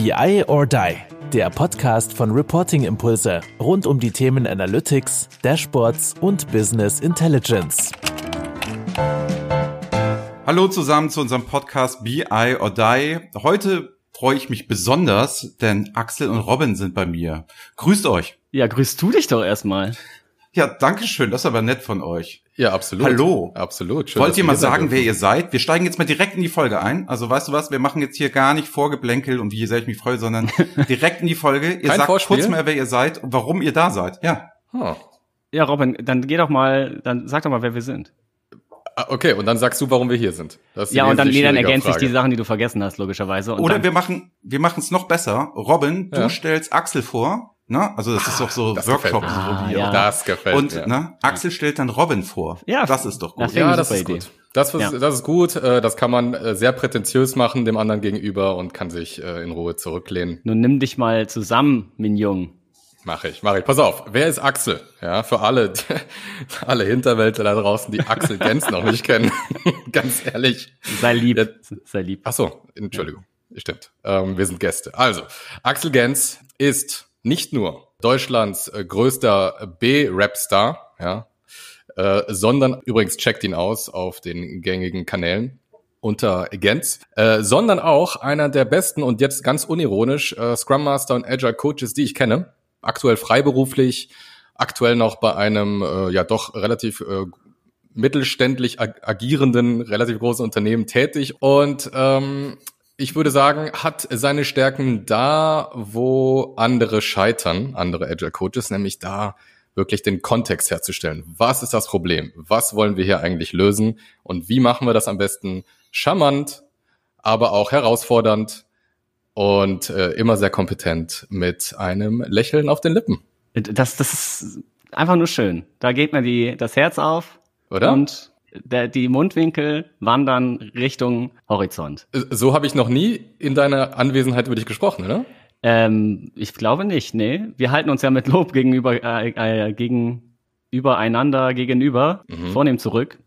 BI or Die, der Podcast von Reporting Impulse rund um die Themen Analytics, Dashboards und Business Intelligence. Hallo zusammen zu unserem Podcast BI or Die. Heute freue ich mich besonders, denn Axel und Robin sind bei mir. Grüßt euch. Ja, grüßt du dich doch erstmal. Ja, danke schön. Das ist aber nett von euch. Ja, absolut. Hallo. Absolut. Schön, Wollt ihr mal sagen, wer ihr seid? Wir steigen jetzt mal direkt in die Folge ein. Also weißt du was, wir machen jetzt hier gar nicht Vorgeblänkel und wie sehr ich mich freue, sondern direkt in die Folge. Ihr Kein sagt Vorspiel? kurz mal, wer ihr seid und warum ihr da seid. Ja. Oh. Ja, Robin, dann geh doch mal, dann sag doch mal, wer wir sind. Ah, Okay, und dann sagst du, warum wir hier sind. Das ist Ja, und dann, nee, dann ergänze ich die Sachen, die du vergessen hast, logischerweise. Und Oder dann, wir machen, wir machen es noch besser. Robin, du Ja. stellst Axel vor. Ne? Also das ist doch so das Workshop. gefällt So Ah, ja. Das gefällt Und mir. ne, Axel stellt dann Robin vor. Ja. das ist doch gut. Das Ja, Eine das ist Idee. gut. Das ist, Ja. das ist gut. Äh, Das kann man äh, sehr prätentiös machen dem anderen gegenüber und kann sich äh, in Ruhe zurücklehnen. nun nimm dich mal zusammen, Mignon. Mache ich, mache ich. Pass auf, wer ist Axel? Ja, für alle, alle Hinterwäldler da draußen, die Axel Gens noch nicht kennen. Ganz ehrlich. Sei lieb, Ja. sei lieb. Ach so, Entschuldigung. Stimmt. Ähm, wir sind Gäste. Also, Axel Gens ist nicht nur Deutschlands äh, größter B-Rap-Star, ja, äh, sondern übrigens checkt ihn aus auf den gängigen Kanälen unter Gens, äh, sondern auch einer der besten und jetzt ganz unironisch äh, Scrum Master und Agile Coaches, die ich kenne. Aktuell freiberuflich, aktuell noch bei einem äh, ja doch relativ äh, mittelständlich ag agierenden, relativ großen Unternehmen tätig und ähm, ich würde sagen, hat seine Stärken da, wo andere scheitern, andere Agile Coaches, nämlich da wirklich den Kontext herzustellen. Was ist das Problem? Was wollen wir hier eigentlich lösen? Und wie machen wir das am besten charmant, aber auch herausfordernd und äh, immer sehr kompetent mit einem Lächeln auf den Lippen, Das, das ist einfach nur schön. Da geht mir die, das Herz auf oder? und der, die Mundwinkel wandern Richtung Horizont. Äh, so habe ich noch nie in deiner Anwesenheit über dich gesprochen, oder? Ähm, ich glaube nicht, nee. Wir halten uns ja mit Lob gegenüber, äh, äh, gegen, übereinander gegenüber, Mhm. vornehm zurück,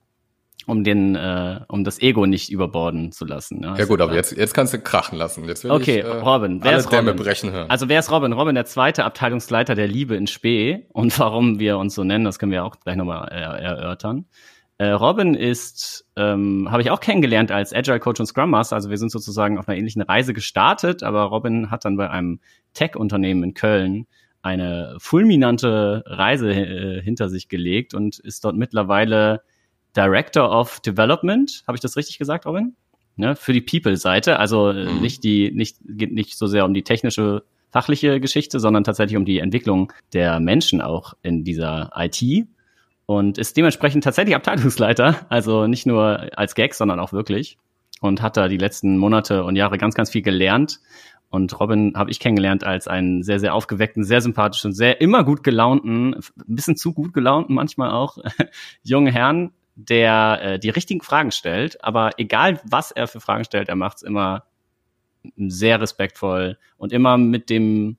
um den, äh, um das Ego nicht überborden zu lassen. Ja ist gut, aber jetzt, jetzt kannst du krachen lassen. Jetzt will Okay, ich, äh, Robin, wer alle ist Robin? Dämme brechen hören. Also wer ist Robin? Robin, der zweite Abteilungsleiter der Liebe in Spee. Und warum wir uns so nennen, das können wir auch gleich nochmal er erörtern. Äh, Robin ist, ähm, habe ich auch kennengelernt als Agile Coach und Scrum Master. Also wir sind sozusagen auf einer ähnlichen Reise gestartet, aber Robin hat dann bei einem Tech-Unternehmen in Köln eine fulminante Reise äh, hinter sich gelegt und ist dort mittlerweile Director of Development. Habe ich das richtig gesagt, Robin? Ne, für die People-Seite. Also äh, Mhm. nicht die, nicht, geht nicht so sehr um die technische, fachliche Geschichte, sondern tatsächlich um die Entwicklung der Menschen auch in dieser IT. Und ist dementsprechend tatsächlich Abteilungsleiter, also nicht nur als Gag, sondern auch wirklich. Und hat da die letzten Monate und Jahre ganz, ganz viel gelernt. Und Robin habe ich kennengelernt als einen sehr, sehr aufgeweckten, sehr sympathischen, sehr immer gut gelaunten, ein bisschen zu gut gelaunten manchmal auch, jungen Herrn, der äh, die richtigen Fragen stellt. Aber egal, was er für Fragen stellt, er macht es immer sehr respektvoll und immer mit dem,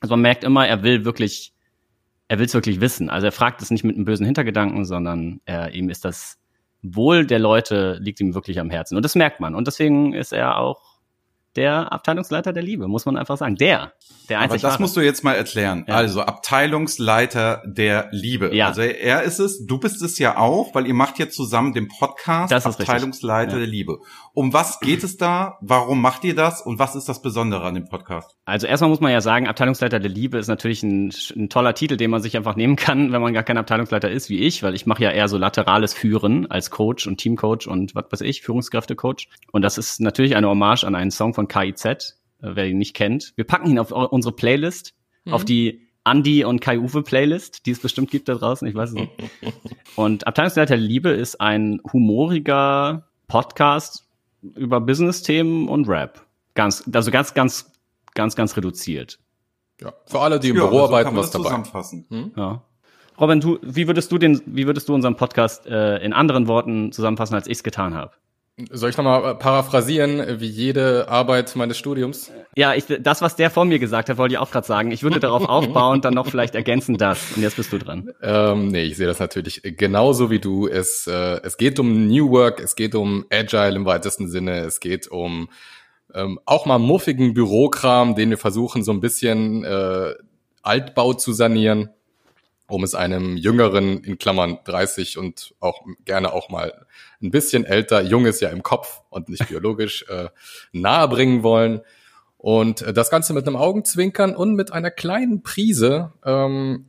also man merkt immer, er will wirklich, er will es wirklich wissen. Also er fragt es nicht mit einem bösen Hintergedanken, sondern er, ihm ist das Wohl der Leute liegt ihm wirklich am Herzen. Und das merkt man. Und deswegen ist er auch der Abteilungsleiter der Liebe, muss man einfach sagen. Der, der Aber einzig das wahre. musst du jetzt mal erklären. Ja. Also Abteilungsleiter der Liebe. Ja. Also er ist es, du bist es ja auch, weil ihr macht jetzt zusammen den Podcast Das ist richtig. Abteilungsleiter Ja. der Liebe. Um was geht es da? Warum macht ihr das? Und was ist das Besondere an dem Podcast? Also erstmal muss man ja sagen, Abteilungsleiter der Liebe ist natürlich ein, ein toller Titel, den man sich einfach nehmen kann, wenn man gar kein Abteilungsleiter ist wie ich, weil ich mache ja eher so laterales Führen als Coach und Teamcoach und was weiß ich, Führungskräftecoach. Und das ist natürlich eine Hommage an einen Song von KIZ, äh, wer ihn nicht kennt. Wir packen ihn auf unsere Playlist, auf die Andy und Kai Uwe Playlist, die es bestimmt gibt da draußen, ich weiß es nicht. Und Abteilungsleiter Liebe ist ein humoriger Podcast über Business-Themen und Rap. Ganz, also ganz, ganz, ganz, ganz reduziert. ja. Für alle, die im Ja, Büro so arbeiten, kann man was das dabei. zusammenfassen. Ja. Robin, du, wie würdest du den, wie würdest du unseren Podcast äh, in anderen Worten zusammenfassen, als ich es getan habe? Soll ich nochmal paraphrasieren, äh, wie jede Arbeit meines Studiums? Ja, ich, das, was der vor mir gesagt hat, wollte ich auch gerade sagen. Ich würde darauf aufbauen, dann noch vielleicht ergänzen das. Und jetzt bist du dran. Ähm, nee, ich sehe das natürlich genauso wie du. Es, äh, es geht um New Work, es geht um Agile im weitesten Sinne, es geht um ähm, auch mal muffigen Bürokram, den wir versuchen so ein bisschen äh, Altbau zu sanieren, um es einem jüngeren, in Klammern 30 und auch gerne auch mal ein bisschen älter, junges ja im Kopf und nicht biologisch, äh, nahe bringen wollen. Und äh, das Ganze mit einem Augenzwinkern und mit einer kleinen Prise ähm,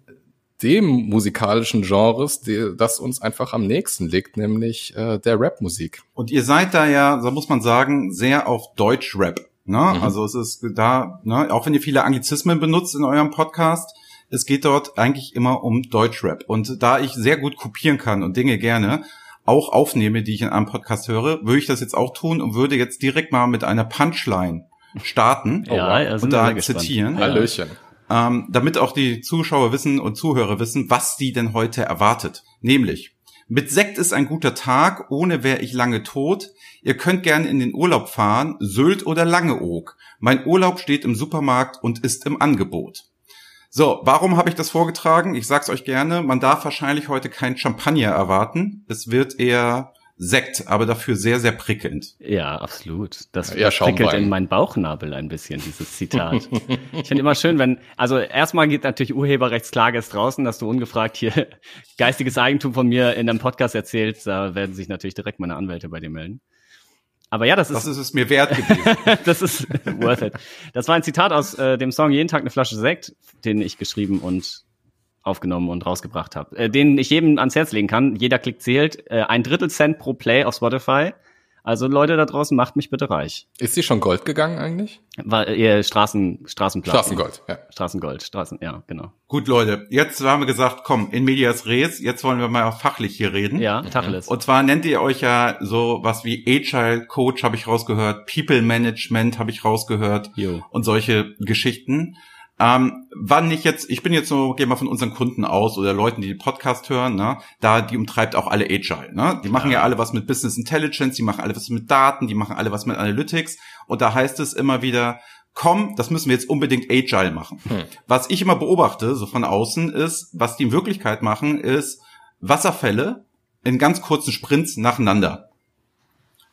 dem musikalischen Genres, die, das uns einfach am nächsten liegt, nämlich äh, der Rap-Musik. Und ihr seid da ja, so muss man sagen, sehr auf Deutsch-Rap. Ne? Mhm. Also es ist da, ne, auch wenn ihr viele Anglizismen benutzt in eurem Podcast, es geht dort eigentlich immer um Deutschrap. Und da ich sehr gut kopieren kann und Dinge gerne auch aufnehme, die ich in einem Podcast höre, würde ich das jetzt auch tun und würde jetzt direkt mal mit einer Punchline starten ja, also und da zitieren. Hallöchen ähm, damit auch die Zuschauer wissen und Zuhörer wissen, was die denn heute erwartet. Nämlich, mit Sekt ist ein guter Tag, ohne wär ich lange tot. Ihr könnt gern in den Urlaub fahren, Sylt oder Langeoog. Mein Urlaub steht im Supermarkt und ist im Angebot. So, warum habe ich das vorgetragen? Ich sag's euch gerne, man darf wahrscheinlich heute kein Champagner erwarten. Es wird eher Sekt, aber dafür sehr, sehr prickelnd. Ja, absolut. Das ja, prickelt in meinen Bauchnabel ein bisschen, dieses Zitat. ich finde immer schön, wenn, also erstmal geht natürlich Urheberrechtsklage ist draußen, dass du ungefragt hier geistiges Eigentum von mir in einem Podcast erzählst. Da werden sich natürlich direkt meine Anwälte bei dir melden. Aber ja, das ist. Das ist es mir wert gewesen. das ist worth it. Das war ein Zitat aus äh, dem Song Jeden Tag eine Flasche Sekt, den ich geschrieben und aufgenommen und rausgebracht habe, äh, den ich jedem ans Herz legen kann. Jeder Klick zählt. Äh, ein Drittel Cent pro Play auf Spotify. Also Leute da draußen, macht mich bitte reich. Ist sie schon Gold gegangen eigentlich? War ihr äh, Straßen, Straßenplatz. Straßengold, ja. Straßengold, Straßen, ja, genau. Gut, Leute, jetzt haben wir gesagt, komm, in medias res, jetzt wollen wir mal fachlich hier reden. Ja, Tacheles. Und zwar nennt ihr euch ja so was wie Agile Coach, habe ich rausgehört, People Management habe ich rausgehört Jo. und solche Geschichten. Ähm, wann ich jetzt, ich bin jetzt so, gehen wir von unseren Kunden aus oder Leuten, die den Podcast hören, ne, da, die umtreibt auch alle Agile, ne? Die machen ja. ja alle was mit Business Intelligence, die machen alle was mit Daten, die machen alle was mit Analytics und da heißt es immer wieder, komm, das müssen wir jetzt unbedingt Agile machen. Hm. Was ich immer beobachte, so von außen, ist, was die in Wirklichkeit machen, ist Wasserfälle in ganz kurzen Sprints nacheinander.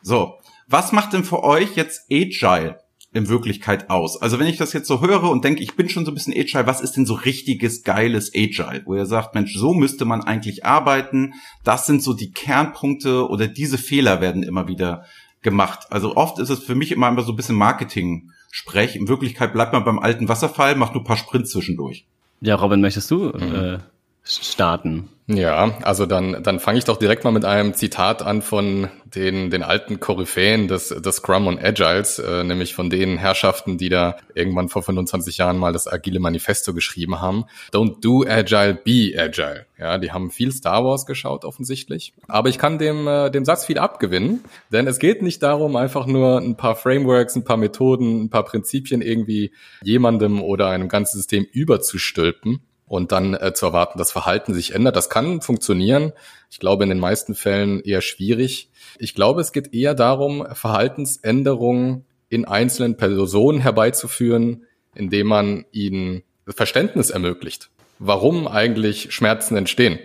So. Was macht denn für euch jetzt Agile? In Wirklichkeit aus? Also wenn ich das jetzt so höre und denke, ich bin schon so ein bisschen Agile, was ist denn so richtiges, geiles Agile? Wo ihr sagt, Mensch, so müsste man eigentlich arbeiten. Das sind so die Kernpunkte oder diese Fehler werden immer wieder gemacht. Also oft ist es für mich immer immer so ein bisschen Marketing-Sprech. In Wirklichkeit bleibt man beim alten Wasserfall, macht nur ein paar Sprints zwischendurch. Ja, Robin, möchtest du mhm. äh, starten? Ja, also dann, dann fange ich doch direkt mal mit einem Zitat an von den, den alten Koryphäen des, des Scrum und Agiles, äh, nämlich von den Herrschaften, die da irgendwann vor 25 Jahren mal das Agile Manifesto geschrieben haben. Don't do Agile, be Agile. Ja, die haben viel Star Wars geschaut offensichtlich. Aber ich kann dem, äh, dem Satz viel abgewinnen, denn es geht nicht darum, einfach nur ein paar Frameworks, ein paar Methoden, ein paar Prinzipien irgendwie jemandem oder einem ganzen System überzustülpen, und dann äh, zu erwarten, dass Verhalten sich ändert. Das kann funktionieren. Ich glaube, in den meisten Fällen eher schwierig. Ich glaube, es geht eher darum, Verhaltensänderungen in einzelnen Personen herbeizuführen, indem man ihnen Verständnis ermöglicht, warum eigentlich Schmerzen entstehen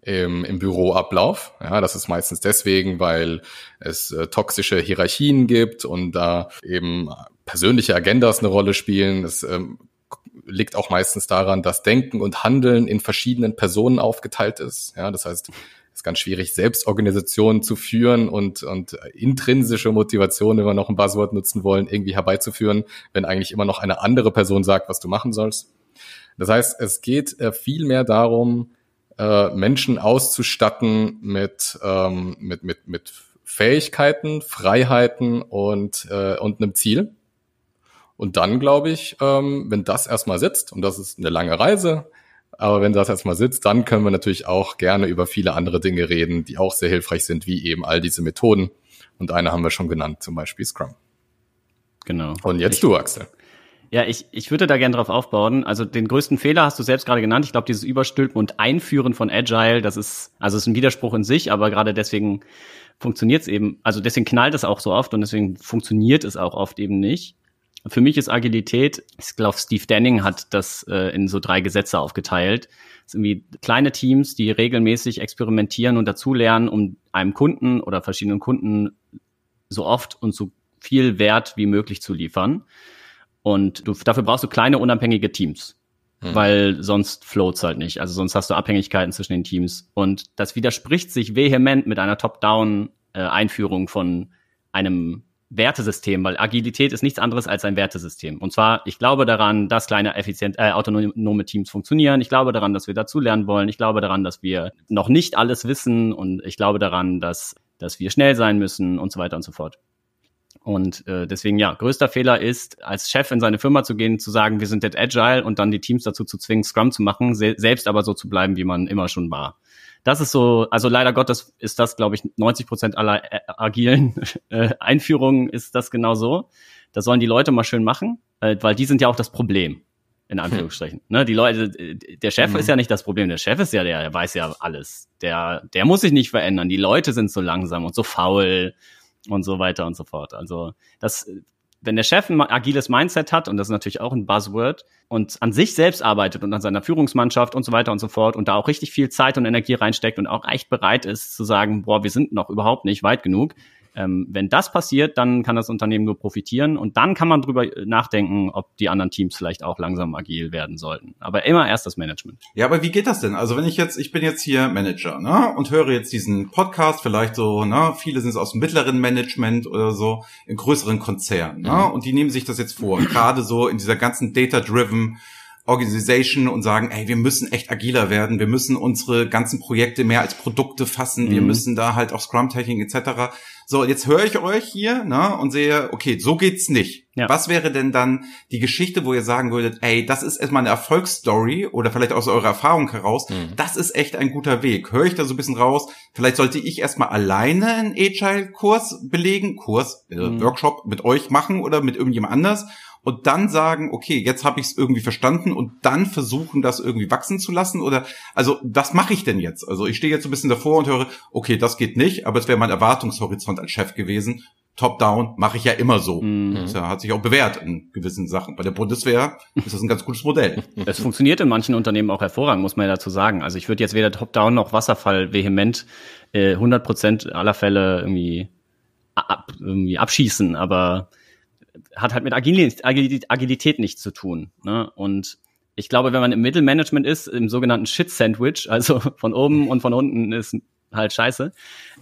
im, im Büroablauf. Ja, das ist meistens deswegen, weil es äh, toxische Hierarchien gibt und da eben persönliche Agendas eine Rolle spielen. Es ähm, liegt auch meistens daran, dass Denken und Handeln in verschiedenen Personen aufgeteilt ist. Ja, das heißt, es ist ganz schwierig, Selbstorganisationen zu führen und, und intrinsische Motivation, wenn wir noch ein Buzzword nutzen wollen, irgendwie herbeizuführen, wenn eigentlich immer noch eine andere Person sagt, was du machen sollst. Das heißt, es geht äh, viel mehr darum, äh, Menschen auszustatten mit, ähm, mit, mit, mit Fähigkeiten, Freiheiten und, äh, und einem Ziel. Und dann glaube ich, ähm, wenn das erstmal sitzt, und das ist eine lange Reise, aber wenn das erstmal sitzt, dann können wir natürlich auch gerne über viele andere Dinge reden, die auch sehr hilfreich sind, wie eben all diese Methoden. Und eine haben wir schon genannt, zum Beispiel Scrum. Genau. Und jetzt ich, du, Axel. Ja, ich, ich würde da gerne drauf aufbauen. Also den größten Fehler hast du selbst gerade genannt. Ich glaube, dieses Überstülpen und Einführen von Agile, das ist, also ist ein Widerspruch in sich, aber gerade deswegen funktioniert es eben, also deswegen knallt es auch so oft und deswegen funktioniert es auch oft eben nicht. Für mich ist Agilität, ich glaube, Steve Denning hat das äh, in so drei Gesetze aufgeteilt. Das sind irgendwie kleine Teams, die regelmäßig experimentieren und dazulernen, um einem Kunden oder verschiedenen Kunden so oft und so viel Wert wie möglich zu liefern. Und du, dafür brauchst du kleine unabhängige Teams. Hm. Weil sonst floats halt nicht. Also sonst hast du Abhängigkeiten zwischen den Teams. Und das widerspricht sich vehement mit einer Top-Down-Einführung von einem Wertesystem, weil Agilität ist nichts anderes als ein Wertesystem. Und zwar, ich glaube daran, dass kleine, effizient, äh, autonome Teams funktionieren. Ich glaube daran, dass wir dazulernen wollen. Ich glaube daran, dass wir noch nicht alles wissen. Und ich glaube daran, dass, dass wir schnell sein müssen und so weiter und so fort. Und äh, deswegen, ja, größter Fehler ist, als Chef in seine Firma zu gehen, zu sagen, wir sind jetzt agile und dann die Teams dazu zu zwingen, Scrum zu machen, se selbst aber so zu bleiben, wie man immer schon war. Das ist so, also leider Gottes ist das, glaube ich, 90 Prozent aller äh, agilen äh, Einführungen ist das genau so. Das sollen die Leute mal schön machen, äh, weil die sind ja auch das Problem in Anführungsstrichen. Hm. Ne, die Leute, der Chef mhm. ist ja nicht das Problem. Der Chef ist ja der, der weiß ja alles. Der, der muss sich nicht verändern. Die Leute sind so langsam und so faul und so weiter und so fort. Also das, wenn der Chef ein agiles Mindset hat, und das ist natürlich auch ein Buzzword, und an sich selbst arbeitet und an seiner Führungsmannschaft und so weiter und so fort und da auch richtig viel Zeit und Energie reinsteckt und auch echt bereit ist zu sagen, boah, wir sind noch überhaupt nicht weit genug, ähm, wenn das passiert, dann kann das Unternehmen nur profitieren und dann kann man drüber nachdenken, ob die anderen Teams vielleicht auch langsam agil werden sollten. Aber immer erst das Management. Ja, aber wie geht das denn? Also wenn ich jetzt, ich bin jetzt hier Manager, ne, und höre jetzt diesen Podcast, vielleicht so, ne, viele sind es aus dem mittleren Management oder so, in größeren Konzernen, ne, mhm. und die nehmen sich das jetzt vor, gerade so in dieser ganzen data-driven Organisation und sagen, ey, wir müssen echt agiler werden, wir müssen unsere ganzen Projekte mehr als Produkte fassen, mhm. wir müssen da halt auch Scrum-Taking etc. So, jetzt höre ich euch hier ne, und sehe, okay, so geht's nicht. Ja. Was wäre denn dann die Geschichte, wo ihr sagen würdet, ey, das ist erstmal eine Erfolgsstory oder vielleicht aus eurer Erfahrung heraus, mhm. das ist echt ein guter Weg. Höre ich da so ein bisschen raus, vielleicht sollte ich erstmal alleine einen Agile-Kurs belegen, Kurs, äh, mhm. Workshop mit euch machen oder mit irgendjemand anders und dann sagen, okay, jetzt habe ich es irgendwie verstanden und dann versuchen, das irgendwie wachsen zu lassen? Oder also was mache ich denn jetzt? Also ich stehe jetzt so ein bisschen davor und höre, okay, das geht nicht, aber es wäre mein Erwartungshorizont als Chef gewesen. Top-down mache ich ja immer so. Mhm. Das hat sich auch bewährt in gewissen Sachen. Bei der Bundeswehr ist das ein ganz gutes Modell. Es funktioniert in manchen Unternehmen auch hervorragend, muss man ja dazu sagen. Also ich würde jetzt weder Top-down noch Wasserfall vehement äh, 100 Prozent aller Fälle irgendwie, ab, irgendwie abschießen, aber hat halt mit Agilität, Agilität nichts zu tun. Ne? Und ich glaube, wenn man im Mittelmanagement ist, im sogenannten Shit-Sandwich, also von oben und von unten ist halt scheiße,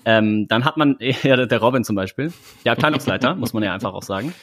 ähm, dann hat man, ja, der Robin zum Beispiel, der Abteilungsleiter, muss man ja einfach auch sagen,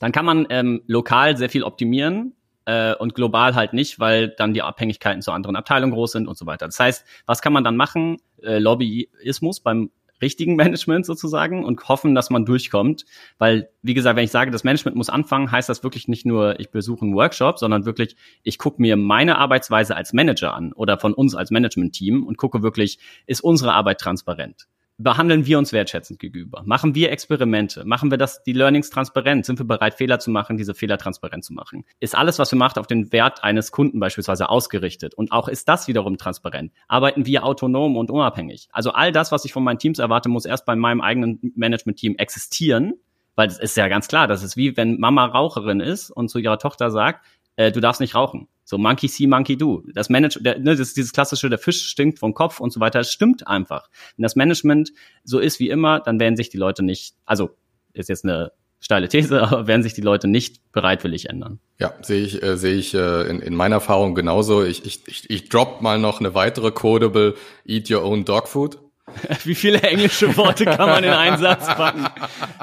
dann kann man ähm, lokal sehr viel optimieren äh, und global halt nicht, weil dann die Abhängigkeiten zu anderen Abteilungen groß sind und so weiter. Das heißt, was kann man dann machen? Äh, Lobbyismus beim richtigen Management sozusagen und hoffen, dass man durchkommt. Weil, wie gesagt, wenn ich sage, das Management muss anfangen, heißt das wirklich nicht nur, ich besuche einen Workshop, sondern wirklich, ich gucke mir meine Arbeitsweise als Manager an oder von uns als Management-Team und gucke wirklich, ist unsere Arbeit transparent? Behandeln wir uns wertschätzend gegenüber? Machen wir Experimente? Machen wir das, die Learnings transparent? Sind wir bereit, Fehler zu machen, diese Fehler transparent zu machen? Ist alles, was wir machen, auf den Wert eines Kunden beispielsweise ausgerichtet? Und auch ist das wiederum transparent? Arbeiten wir autonom und unabhängig? Also all das, was ich von meinen Teams erwarte, muss erst bei meinem eigenen Management-Team existieren. Weil es ist ja ganz klar, das ist wie wenn Mama Raucherin ist und zu ihrer Tochter sagt, äh, du darfst nicht rauchen. So Monkey see, Monkey do. Das Management, ne, das dieses klassische, der Fisch stinkt vom Kopf und so weiter. Das stimmt einfach. Wenn das Management so ist wie immer, dann werden sich die Leute nicht, also ist jetzt eine steile These, aber werden sich die Leute nicht bereitwillig ändern. Ja, sehe ich, äh, sehe ich äh, in, in meiner Erfahrung genauso. Ich, ich, ich, ich drop mal noch eine weitere Codable Eat Your Own Dog Food. Wie viele englische Worte kann man in einen Satz packen?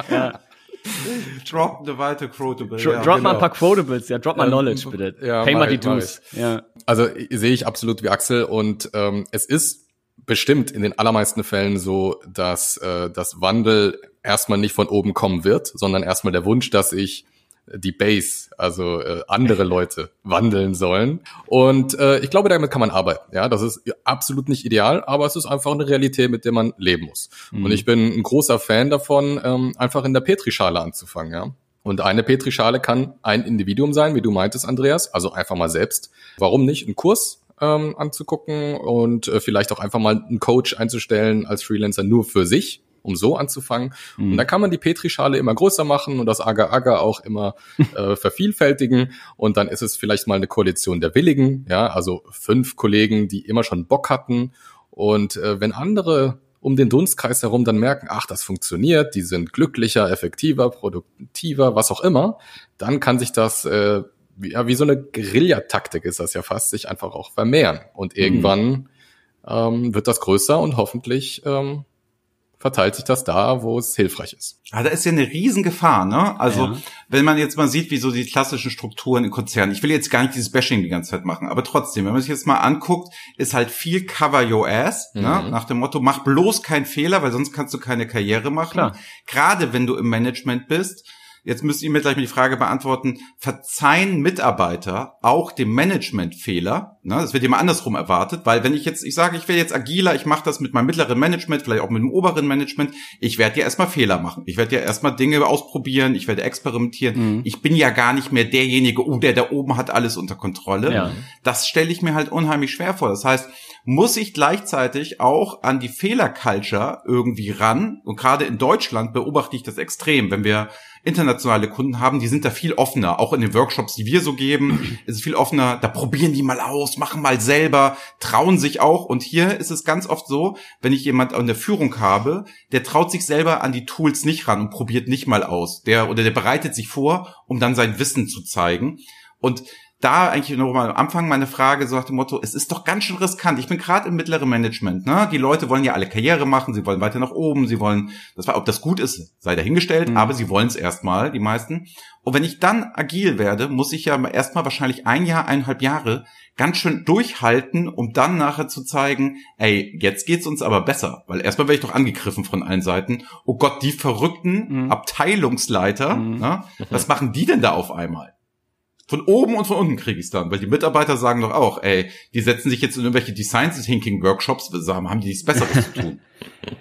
Ja. drop the weiter Quotable. Dro ja, drop genau. mal ein paar Quotables, ja, drop mal ähm, Knowledge, bitte. Ja, Pay mal die Dues. Ja. Also sehe ich absolut wie Axel und ähm, es ist bestimmt in den allermeisten Fällen so, dass äh, das Wandel erstmal nicht von oben kommen wird, sondern erstmal der Wunsch, dass ich die Base, also äh, andere Leute wandeln sollen. Und äh, ich glaube, damit kann man arbeiten. Ja, das ist absolut nicht ideal, aber es ist einfach eine Realität, mit der man leben muss. Mhm. Und ich bin ein großer Fan davon, ähm, einfach in der Petrischale anzufangen. Ja. Und eine Petrischale kann ein Individuum sein, wie du meintest, Andreas. Also einfach mal selbst. Warum nicht? Ein Kurs ähm, anzugucken und äh, vielleicht auch einfach mal einen Coach einzustellen als Freelancer nur für sich um so anzufangen. Mhm. Und dann kann man die Petrischale immer größer machen und das Agar-Agar auch immer äh, vervielfältigen. Und dann ist es vielleicht mal eine Koalition der Willigen, ja, also fünf Kollegen, die immer schon Bock hatten. Und äh, wenn andere um den Dunstkreis herum dann merken, ach, das funktioniert, die sind glücklicher, effektiver, produktiver, was auch immer, dann kann sich das äh, wie, ja, wie so eine Guerillataktik ist das ja fast, sich einfach auch vermehren. Und irgendwann mhm. ähm, wird das größer und hoffentlich ähm, verteilt sich das da, wo es hilfreich ist. Ja, da ist ja eine Riesengefahr, ne? Also, ja. wenn man jetzt mal sieht, wie so die klassischen Strukturen in Konzernen, ich will jetzt gar nicht dieses Bashing die ganze Zeit machen, aber trotzdem, wenn man sich jetzt mal anguckt, ist halt viel cover your ass, ne? mhm. ne? Nach dem Motto, mach bloß keinen Fehler, weil sonst kannst du keine Karriere machen. Klar. Gerade wenn du im Management bist, Jetzt müsst ihr mir gleich mal die Frage beantworten, verzeihen Mitarbeiter auch dem Managementfehler? Ne, das wird immer andersrum erwartet, weil wenn ich jetzt, ich sage, ich werde jetzt agiler, ich mache das mit meinem mittleren Management, vielleicht auch mit dem oberen Management, ich werde ja erstmal Fehler machen. Ich werde ja erstmal Dinge ausprobieren, ich werde experimentieren. Mhm. Ich bin ja gar nicht mehr derjenige, oh, der da oben hat alles unter Kontrolle. Ja. Das stelle ich mir halt unheimlich schwer vor. Das heißt, muss ich gleichzeitig auch an die Fehlerculture irgendwie ran. Und gerade in Deutschland beobachte ich das extrem, wenn wir internationale Kunden haben, die sind da viel offener. Auch in den Workshops, die wir so geben, ist es viel offener. Da probieren die mal aus, machen mal selber, trauen sich auch. Und hier ist es ganz oft so, wenn ich jemand an der Führung habe, der traut sich selber an die Tools nicht ran und probiert nicht mal aus. Der oder der bereitet sich vor, um dann sein Wissen zu zeigen. Und da eigentlich noch mal am Anfang meine Frage so nach dem Motto, es ist doch ganz schön riskant. Ich bin gerade im mittleren Management, ne? Die Leute wollen ja alle Karriere machen, sie wollen weiter nach oben, sie wollen, das war, ob das gut ist, sei dahingestellt, mhm. aber sie wollen es erstmal, die meisten. Und wenn ich dann agil werde, muss ich ja erstmal wahrscheinlich ein Jahr, eineinhalb Jahre ganz schön durchhalten, um dann nachher zu zeigen, ey, jetzt geht's uns aber besser, weil erstmal werde ich doch angegriffen von allen Seiten. Oh Gott, die verrückten mhm. Abteilungsleiter, mhm. ne? was machen die denn da auf einmal? Von oben und von unten kriege ich es dann, weil die Mitarbeiter sagen doch auch, ey, die setzen sich jetzt in irgendwelche Design Thinking Workshops zusammen, haben die nichts Besseres zu tun.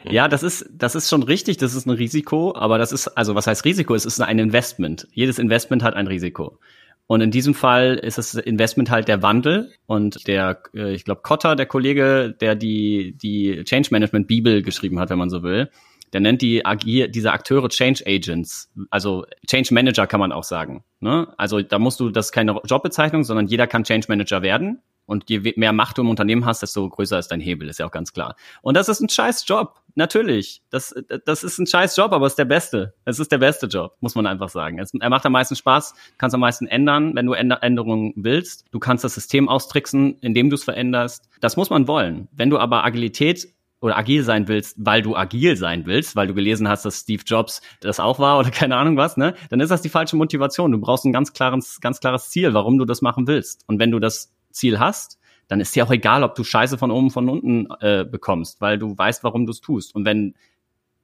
Ja, das ist, das ist schon richtig, das ist ein Risiko, aber das ist, also was heißt Risiko? Es ist ein Investment. Jedes Investment hat ein Risiko. Und in diesem Fall ist das Investment halt der Wandel und der, äh, ich glaube, Kotter, der Kollege, der die, die Change Management Bibel geschrieben hat, wenn man so will, der nennt die Agil, diese Akteure Change Agents, also Change Manager kann man auch sagen. Ne? Also da musst du, das ist keine Jobbezeichnung, sondern jeder kann Change Manager werden. Und je mehr Macht du im Unternehmen hast, desto größer ist dein Hebel, ist ja auch ganz klar. Und das ist ein scheiß Job, natürlich. Das, das ist ein scheiß Job, aber es ist der beste. Es ist der beste Job, muss man einfach sagen. Es, er macht am meisten Spaß, kannst am meisten ändern, wenn du Änderungen willst. Du kannst das System austricksen, indem du es veränderst. Das muss man wollen. Wenn du aber Agilität oder agil sein willst, weil du agil sein willst, weil du gelesen hast, dass Steve Jobs das auch war oder keine Ahnung was, ne? Dann ist das die falsche Motivation. Du brauchst ein ganz klares, ganz klares Ziel, warum du das machen willst. Und wenn du das Ziel hast, dann ist dir auch egal, ob du Scheiße von oben, von unten äh, bekommst, weil du weißt, warum du es tust. Und wenn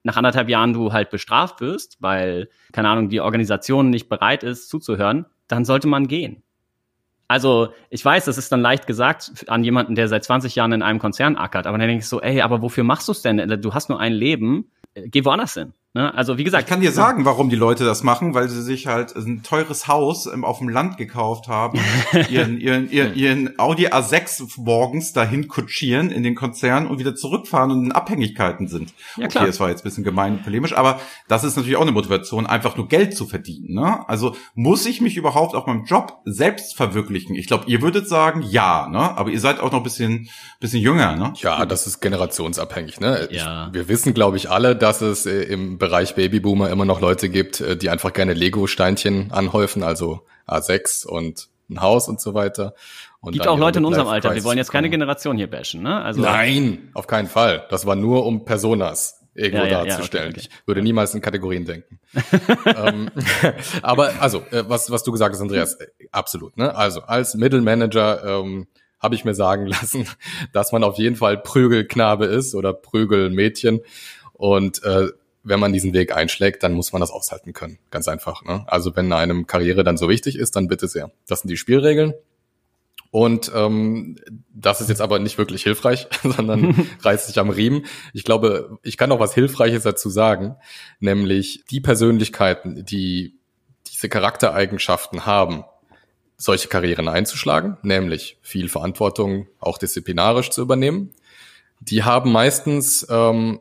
nach anderthalb Jahren du halt bestraft wirst, weil, keine Ahnung, die Organisation nicht bereit ist zuzuhören, dann sollte man gehen. Also ich weiß, das ist dann leicht gesagt an jemanden, der seit 20 Jahren in einem Konzern ackert, aber dann denke ich so, ey, aber wofür machst du es denn? Du hast nur ein Leben, geh woanders hin. Ne? Also wie gesagt. Ich kann dir sagen, warum die Leute das machen, weil sie sich halt ein teures Haus auf dem Land gekauft haben, ihren, ihren, ihren, ihren Audi A6 morgens dahin kutschieren in den Konzern und wieder zurückfahren und in Abhängigkeiten sind. Ja, klar. Okay, es war jetzt ein bisschen gemein und polemisch, aber das ist natürlich auch eine Motivation, einfach nur Geld zu verdienen. Ne? Also muss ich mich überhaupt auf meinem Job selbst verwirklichen? Ich glaube, ihr würdet sagen, ja, ne? aber ihr seid auch noch ein bisschen, bisschen jünger. Ne? Ja, das ist generationsabhängig. Ne? Ja. Ich, wir wissen, glaube ich, alle, dass es äh, im Bereich Babyboomer immer noch Leute gibt, äh, die einfach gerne Lego-Steinchen anhäufen, also A6 und ein Haus und so weiter. Und gibt auch Leute in unserem Alter. Wir wollen jetzt keine Generation hier bashen, ne? Also Nein, auf keinen Fall. Das war nur um Personas irgendwo ja, ja, darzustellen. Ja, okay, okay. Ich würde niemals in Kategorien denken. ähm, aber also, äh, was, was du gesagt hast, Andreas, äh, absolut. Ne? Also als Mittelmanager ähm, habe ich mir sagen lassen, dass man auf jeden Fall Prügelknabe ist oder Prügelmädchen. Und äh, wenn man diesen Weg einschlägt, dann muss man das aushalten können. Ganz einfach. Ne? Also wenn einem Karriere dann so wichtig ist, dann bitte sehr. Das sind die Spielregeln. Und ähm, das ist jetzt aber nicht wirklich hilfreich, sondern reißt sich am Riemen. Ich glaube, ich kann noch was Hilfreiches dazu sagen, nämlich die Persönlichkeiten, die diese Charaktereigenschaften haben, solche Karrieren einzuschlagen, nämlich viel Verantwortung auch disziplinarisch zu übernehmen. Die haben meistens ähm,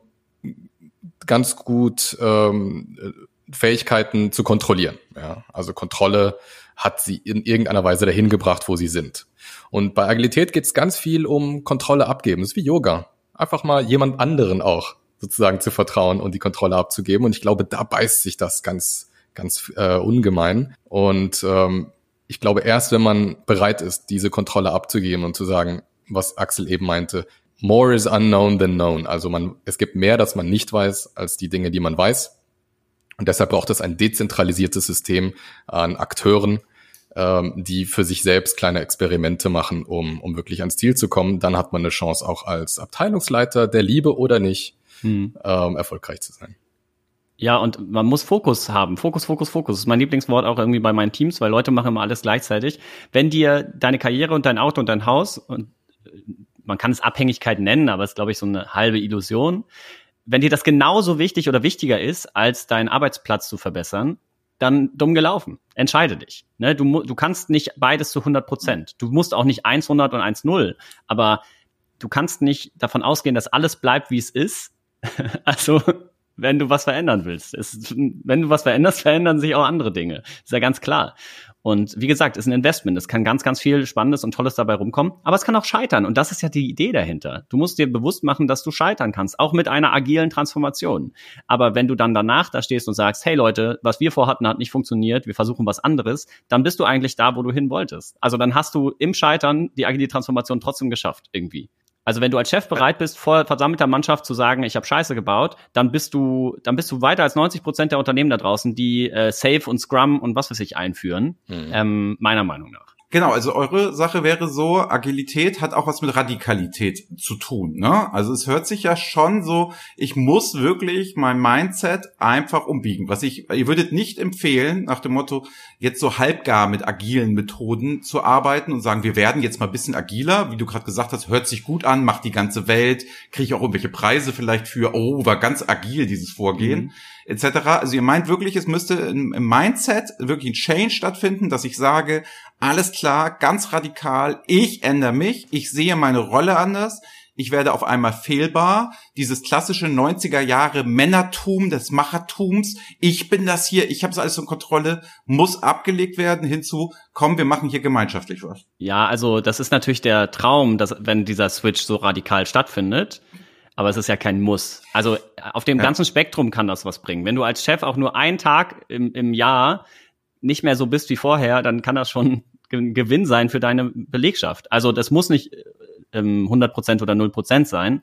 ganz gut ähm, Fähigkeiten zu kontrollieren. Ja? Also Kontrolle hat sie in irgendeiner Weise dahin gebracht, wo sie sind. Und bei Agilität geht es ganz viel um Kontrolle abgeben. Das ist wie Yoga. Einfach mal jemand anderen auch sozusagen zu vertrauen und die Kontrolle abzugeben. Und ich glaube, da beißt sich das ganz, ganz äh, ungemein. Und ähm, ich glaube, erst wenn man bereit ist, diese Kontrolle abzugeben und zu sagen, was Axel eben meinte, more is unknown than known. Also man, es gibt mehr, das man nicht weiß, als die Dinge, die man weiß. Und deshalb braucht es ein dezentralisiertes System an Akteuren, ähm, die für sich selbst kleine Experimente machen, um, um wirklich ans Ziel zu kommen. Dann hat man eine Chance, auch als Abteilungsleiter der Liebe oder nicht, hm. ähm, erfolgreich zu sein. Ja, und man muss Fokus haben. Fokus, Fokus, Fokus. Das ist mein Lieblingswort auch irgendwie bei meinen Teams, weil Leute machen immer alles gleichzeitig. Wenn dir deine Karriere und dein Auto und dein Haus und man kann es Abhängigkeit nennen, aber es ist, glaube ich, so eine halbe Illusion. Wenn dir das genauso wichtig oder wichtiger ist, als deinen Arbeitsplatz zu verbessern, dann dumm gelaufen. Entscheide dich. Ne? Du, du kannst nicht beides zu 100 Prozent. Du musst auch nicht 100 und 1-0. Aber du kannst nicht davon ausgehen, dass alles bleibt, wie es ist. also, wenn du was verändern willst. Es, wenn du was veränderst, verändern sich auch andere Dinge. Ist ja ganz klar. Und wie gesagt, ist ein Investment. Es kann ganz, ganz viel Spannendes und Tolles dabei rumkommen. Aber es kann auch scheitern. Und das ist ja die Idee dahinter. Du musst dir bewusst machen, dass du scheitern kannst. Auch mit einer agilen Transformation. Aber wenn du dann danach da stehst und sagst, hey Leute, was wir vorhatten, hat nicht funktioniert. Wir versuchen was anderes. Dann bist du eigentlich da, wo du hin wolltest. Also dann hast du im Scheitern die agile Transformation trotzdem geschafft irgendwie. Also wenn du als Chef bereit bist, vor versammelter Mannschaft zu sagen, ich habe Scheiße gebaut, dann bist du, dann bist du weiter als 90 Prozent der Unternehmen da draußen, die äh, Safe und Scrum und was weiß ich einführen. Mhm. Ähm, meiner Meinung nach. Genau, also eure Sache wäre so, Agilität hat auch was mit Radikalität zu tun. Ne? Also es hört sich ja schon so, ich muss wirklich mein Mindset einfach umbiegen. Was ich, ihr würdet nicht empfehlen, nach dem Motto, jetzt so halbgar mit agilen Methoden zu arbeiten und sagen, wir werden jetzt mal ein bisschen agiler, wie du gerade gesagt hast, hört sich gut an, macht die ganze Welt, kriege ich auch irgendwelche Preise vielleicht für, oh, war ganz agil dieses Vorgehen. Mhm etc. Also ihr meint wirklich, es müsste im Mindset wirklich ein Change stattfinden, dass ich sage, alles klar, ganz radikal, ich ändere mich, ich sehe meine Rolle anders, ich werde auf einmal fehlbar. Dieses klassische 90er Jahre Männertum des Machertums, ich bin das hier, ich habe es alles in Kontrolle, muss abgelegt werden hinzu, komm, wir machen hier gemeinschaftlich was. Ja, also das ist natürlich der Traum, dass wenn dieser Switch so radikal stattfindet. Aber es ist ja kein Muss. Also auf dem ja. ganzen Spektrum kann das was bringen. Wenn du als Chef auch nur einen Tag im, im Jahr nicht mehr so bist wie vorher, dann kann das schon ein Gewinn sein für deine Belegschaft. Also das muss nicht ähm, 100% oder 0% sein.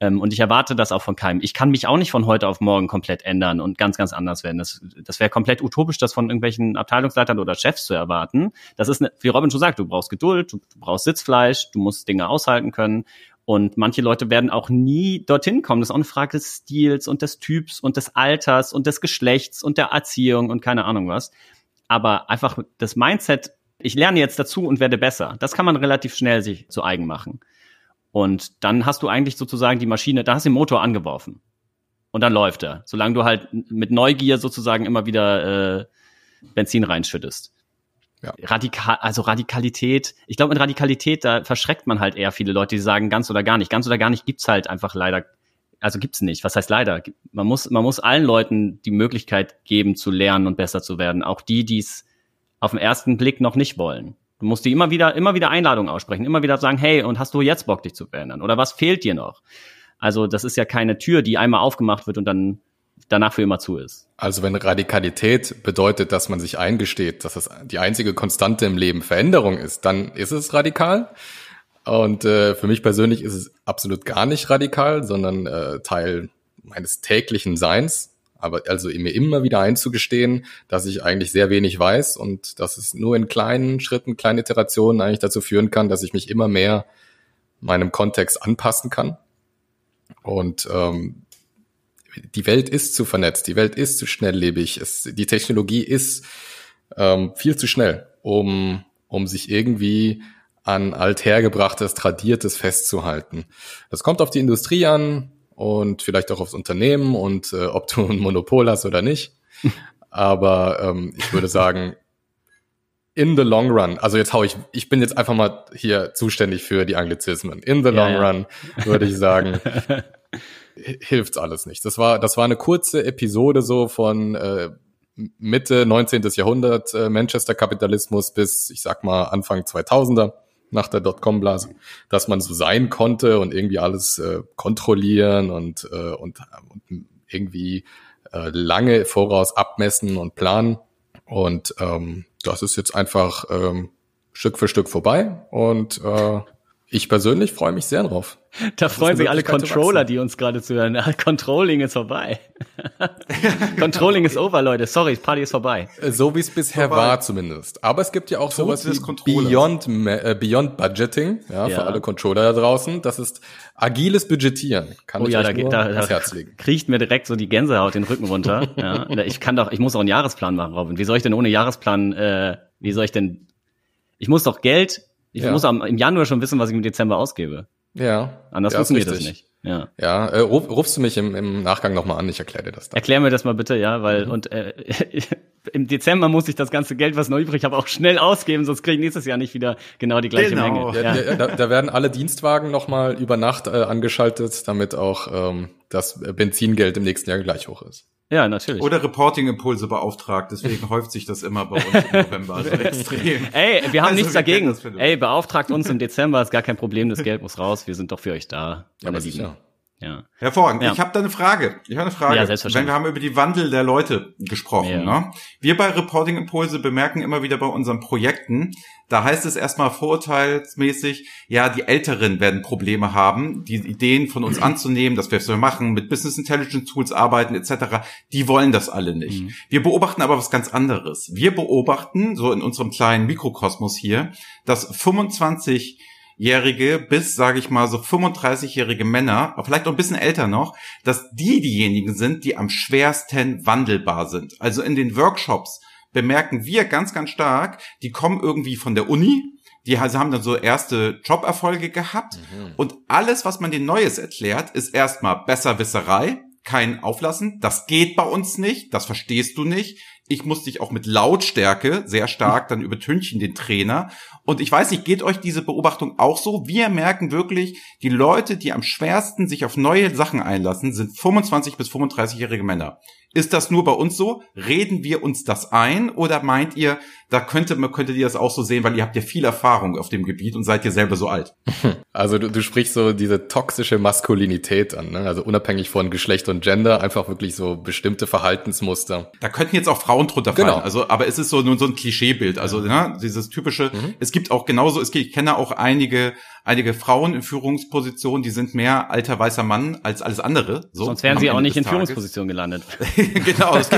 Ähm, und ich erwarte das auch von keinem. Ich kann mich auch nicht von heute auf morgen komplett ändern und ganz, ganz anders werden. Das, das wäre komplett utopisch, das von irgendwelchen Abteilungsleitern oder Chefs zu erwarten. Das ist, ne, wie Robin schon sagt, du brauchst Geduld, du, du brauchst Sitzfleisch, du musst Dinge aushalten können. Und manche Leute werden auch nie dorthin kommen. Das ist auch eine Frage des Stils und des Typs und des Alters und des Geschlechts und der Erziehung und keine Ahnung was. Aber einfach das Mindset, ich lerne jetzt dazu und werde besser, das kann man relativ schnell sich zu eigen machen. Und dann hast du eigentlich sozusagen die Maschine, da hast du den Motor angeworfen. Und dann läuft er. Solange du halt mit Neugier sozusagen immer wieder äh, Benzin reinschüttest. Ja. Radikal, also Radikalität, ich glaube, mit Radikalität, da verschreckt man halt eher viele Leute, die sagen ganz oder gar nicht. Ganz oder gar nicht gibt's halt einfach leider, also gibt's nicht. Was heißt leider? Man muss, man muss allen Leuten die Möglichkeit geben, zu lernen und besser zu werden. Auch die, die es auf den ersten Blick noch nicht wollen. Du musst die immer wieder, immer wieder Einladungen aussprechen, immer wieder sagen, hey, und hast du jetzt Bock, dich zu verändern? Oder was fehlt dir noch? Also, das ist ja keine Tür, die einmal aufgemacht wird und dann danach für immer zu ist. Also wenn Radikalität bedeutet, dass man sich eingesteht, dass das die einzige Konstante im Leben Veränderung ist, dann ist es radikal. Und äh, für mich persönlich ist es absolut gar nicht radikal, sondern äh, Teil meines täglichen Seins. Aber also mir immer wieder einzugestehen, dass ich eigentlich sehr wenig weiß und dass es nur in kleinen Schritten, kleinen Iterationen eigentlich dazu führen kann, dass ich mich immer mehr meinem Kontext anpassen kann. Und ähm, die Welt ist zu vernetzt, die Welt ist zu schnelllebig, es, die Technologie ist ähm, viel zu schnell, um, um sich irgendwie an althergebrachtes, tradiertes festzuhalten. Das kommt auf die Industrie an und vielleicht auch aufs Unternehmen und äh, ob du ein Monopol hast oder nicht. Aber ähm, ich würde sagen, in the long run, also jetzt hau ich, ich bin jetzt einfach mal hier zuständig für die Anglizismen. In the long ja, ja. run würde ich sagen, hilft's alles nicht. Das war, das war eine kurze Episode so von äh, Mitte 19. Jahrhundert äh, Manchester Kapitalismus bis, ich sag mal, Anfang 2000er. nach der Dotcom-Blase, dass man so sein konnte und irgendwie alles äh, kontrollieren und, äh, und, und irgendwie äh, lange voraus abmessen und planen. Und ähm, das ist jetzt einfach ähm, Stück für Stück vorbei und äh, ich persönlich freue mich sehr drauf. Da das freuen sich alle Controller, die uns gerade zuhören. Controlling ist vorbei. Controlling ist over, Leute. Sorry, Party ist vorbei. Äh, so wie es bisher vorbei. war zumindest. Aber es gibt ja auch Tod sowas wie Beyond, äh, Beyond Budgeting, ja, ja, für alle Controller da draußen. Das ist agiles Budgetieren. Kann oh ich ja, euch da, nur da, da, Herz legen. Kriecht mir direkt so die Gänsehaut den Rücken runter. ja. Ich kann doch, ich muss auch einen Jahresplan machen, Robin. Wie soll ich denn ohne Jahresplan, äh, wie soll ich denn, ich muss doch Geld ich ja. muss am, im Januar schon wissen, was ich im Dezember ausgebe. Ja. Anders ja, funktioniert das nicht. Ja, ja äh, ruf, rufst du mich im, im Nachgang nochmal an, ich erkläre dir das dann. Erklär mir das mal bitte, ja, weil mhm. und äh, im Dezember muss ich das ganze Geld, was noch übrig habe, auch schnell ausgeben, sonst kriege ich nächstes Jahr nicht wieder genau die gleiche genau. Menge. Ja. Da, da, werden alle Dienstwagen nochmal über Nacht äh, angeschaltet, damit auch ähm, das Benzingeld im nächsten Jahr gleich hoch ist. Ja, natürlich. Oder Reporting-Impulse beauftragt. Deswegen häuft sich das immer bei uns im November so extrem. Ey, wir haben also nichts dagegen. Ey, beauftragt uns im Dezember, ist gar kein Problem, das Geld muss raus. Wir sind doch für euch da. Ja, aber sicher. Ja. Hervorragend. Ja. Ich habe da eine Frage. Ich habe eine Frage. Ja, selbstverständlich. Wenn wir haben über die Wandel der Leute gesprochen. Ja. Ne? Wir bei Reporting Impulse bemerken immer wieder bei unseren Projekten, da heißt es erstmal vorurteilsmäßig, ja, die Älteren werden Probleme haben, die Ideen von uns anzunehmen, dass wir es so machen, mit Business Intelligence Tools arbeiten etc. Die wollen das alle nicht. Mhm. Wir beobachten aber was ganz anderes. Wir beobachten, so in unserem kleinen Mikrokosmos hier, dass 25 jährige bis, sage ich mal, so 35-jährige Männer, vielleicht auch ein bisschen älter noch, dass die diejenigen sind, die am schwersten wandelbar sind. Also in den Workshops bemerken wir ganz, ganz stark, die kommen irgendwie von der Uni, die haben dann so erste Joberfolge gehabt mhm. und alles, was man denen Neues erklärt, ist erstmal Besserwisserei, kein Auflassen. Das geht bei uns nicht, das verstehst du nicht. Ich muss dich auch mit Lautstärke sehr stark dann übertünchen, den Trainer. Und ich weiß nicht, geht euch diese Beobachtung auch so? Wir merken wirklich, die Leute, die am schwersten sich auf neue Sachen einlassen, sind 25 bis 35-jährige Männer. Ist das nur bei uns so? Reden wir uns das ein oder meint ihr, da könnte, könntet ihr das auch so sehen, weil ihr habt ja viel Erfahrung auf dem Gebiet und seid ihr selber so alt? Also du, du sprichst so diese toxische Maskulinität an, ne? also unabhängig von Geschlecht und Gender, einfach wirklich so bestimmte Verhaltensmuster. Da könnten jetzt auch Frauen drunter fallen, genau. also aber es ist so nur so ein Klischeebild, also ne, dieses typische, mhm. es gibt auch genauso, es gibt, ich kenne auch einige einige Frauen in Führungspositionen, die sind mehr alter weißer Mann als alles andere. So, Sonst wären sie auch nicht in Führungspositionen gelandet. genau, das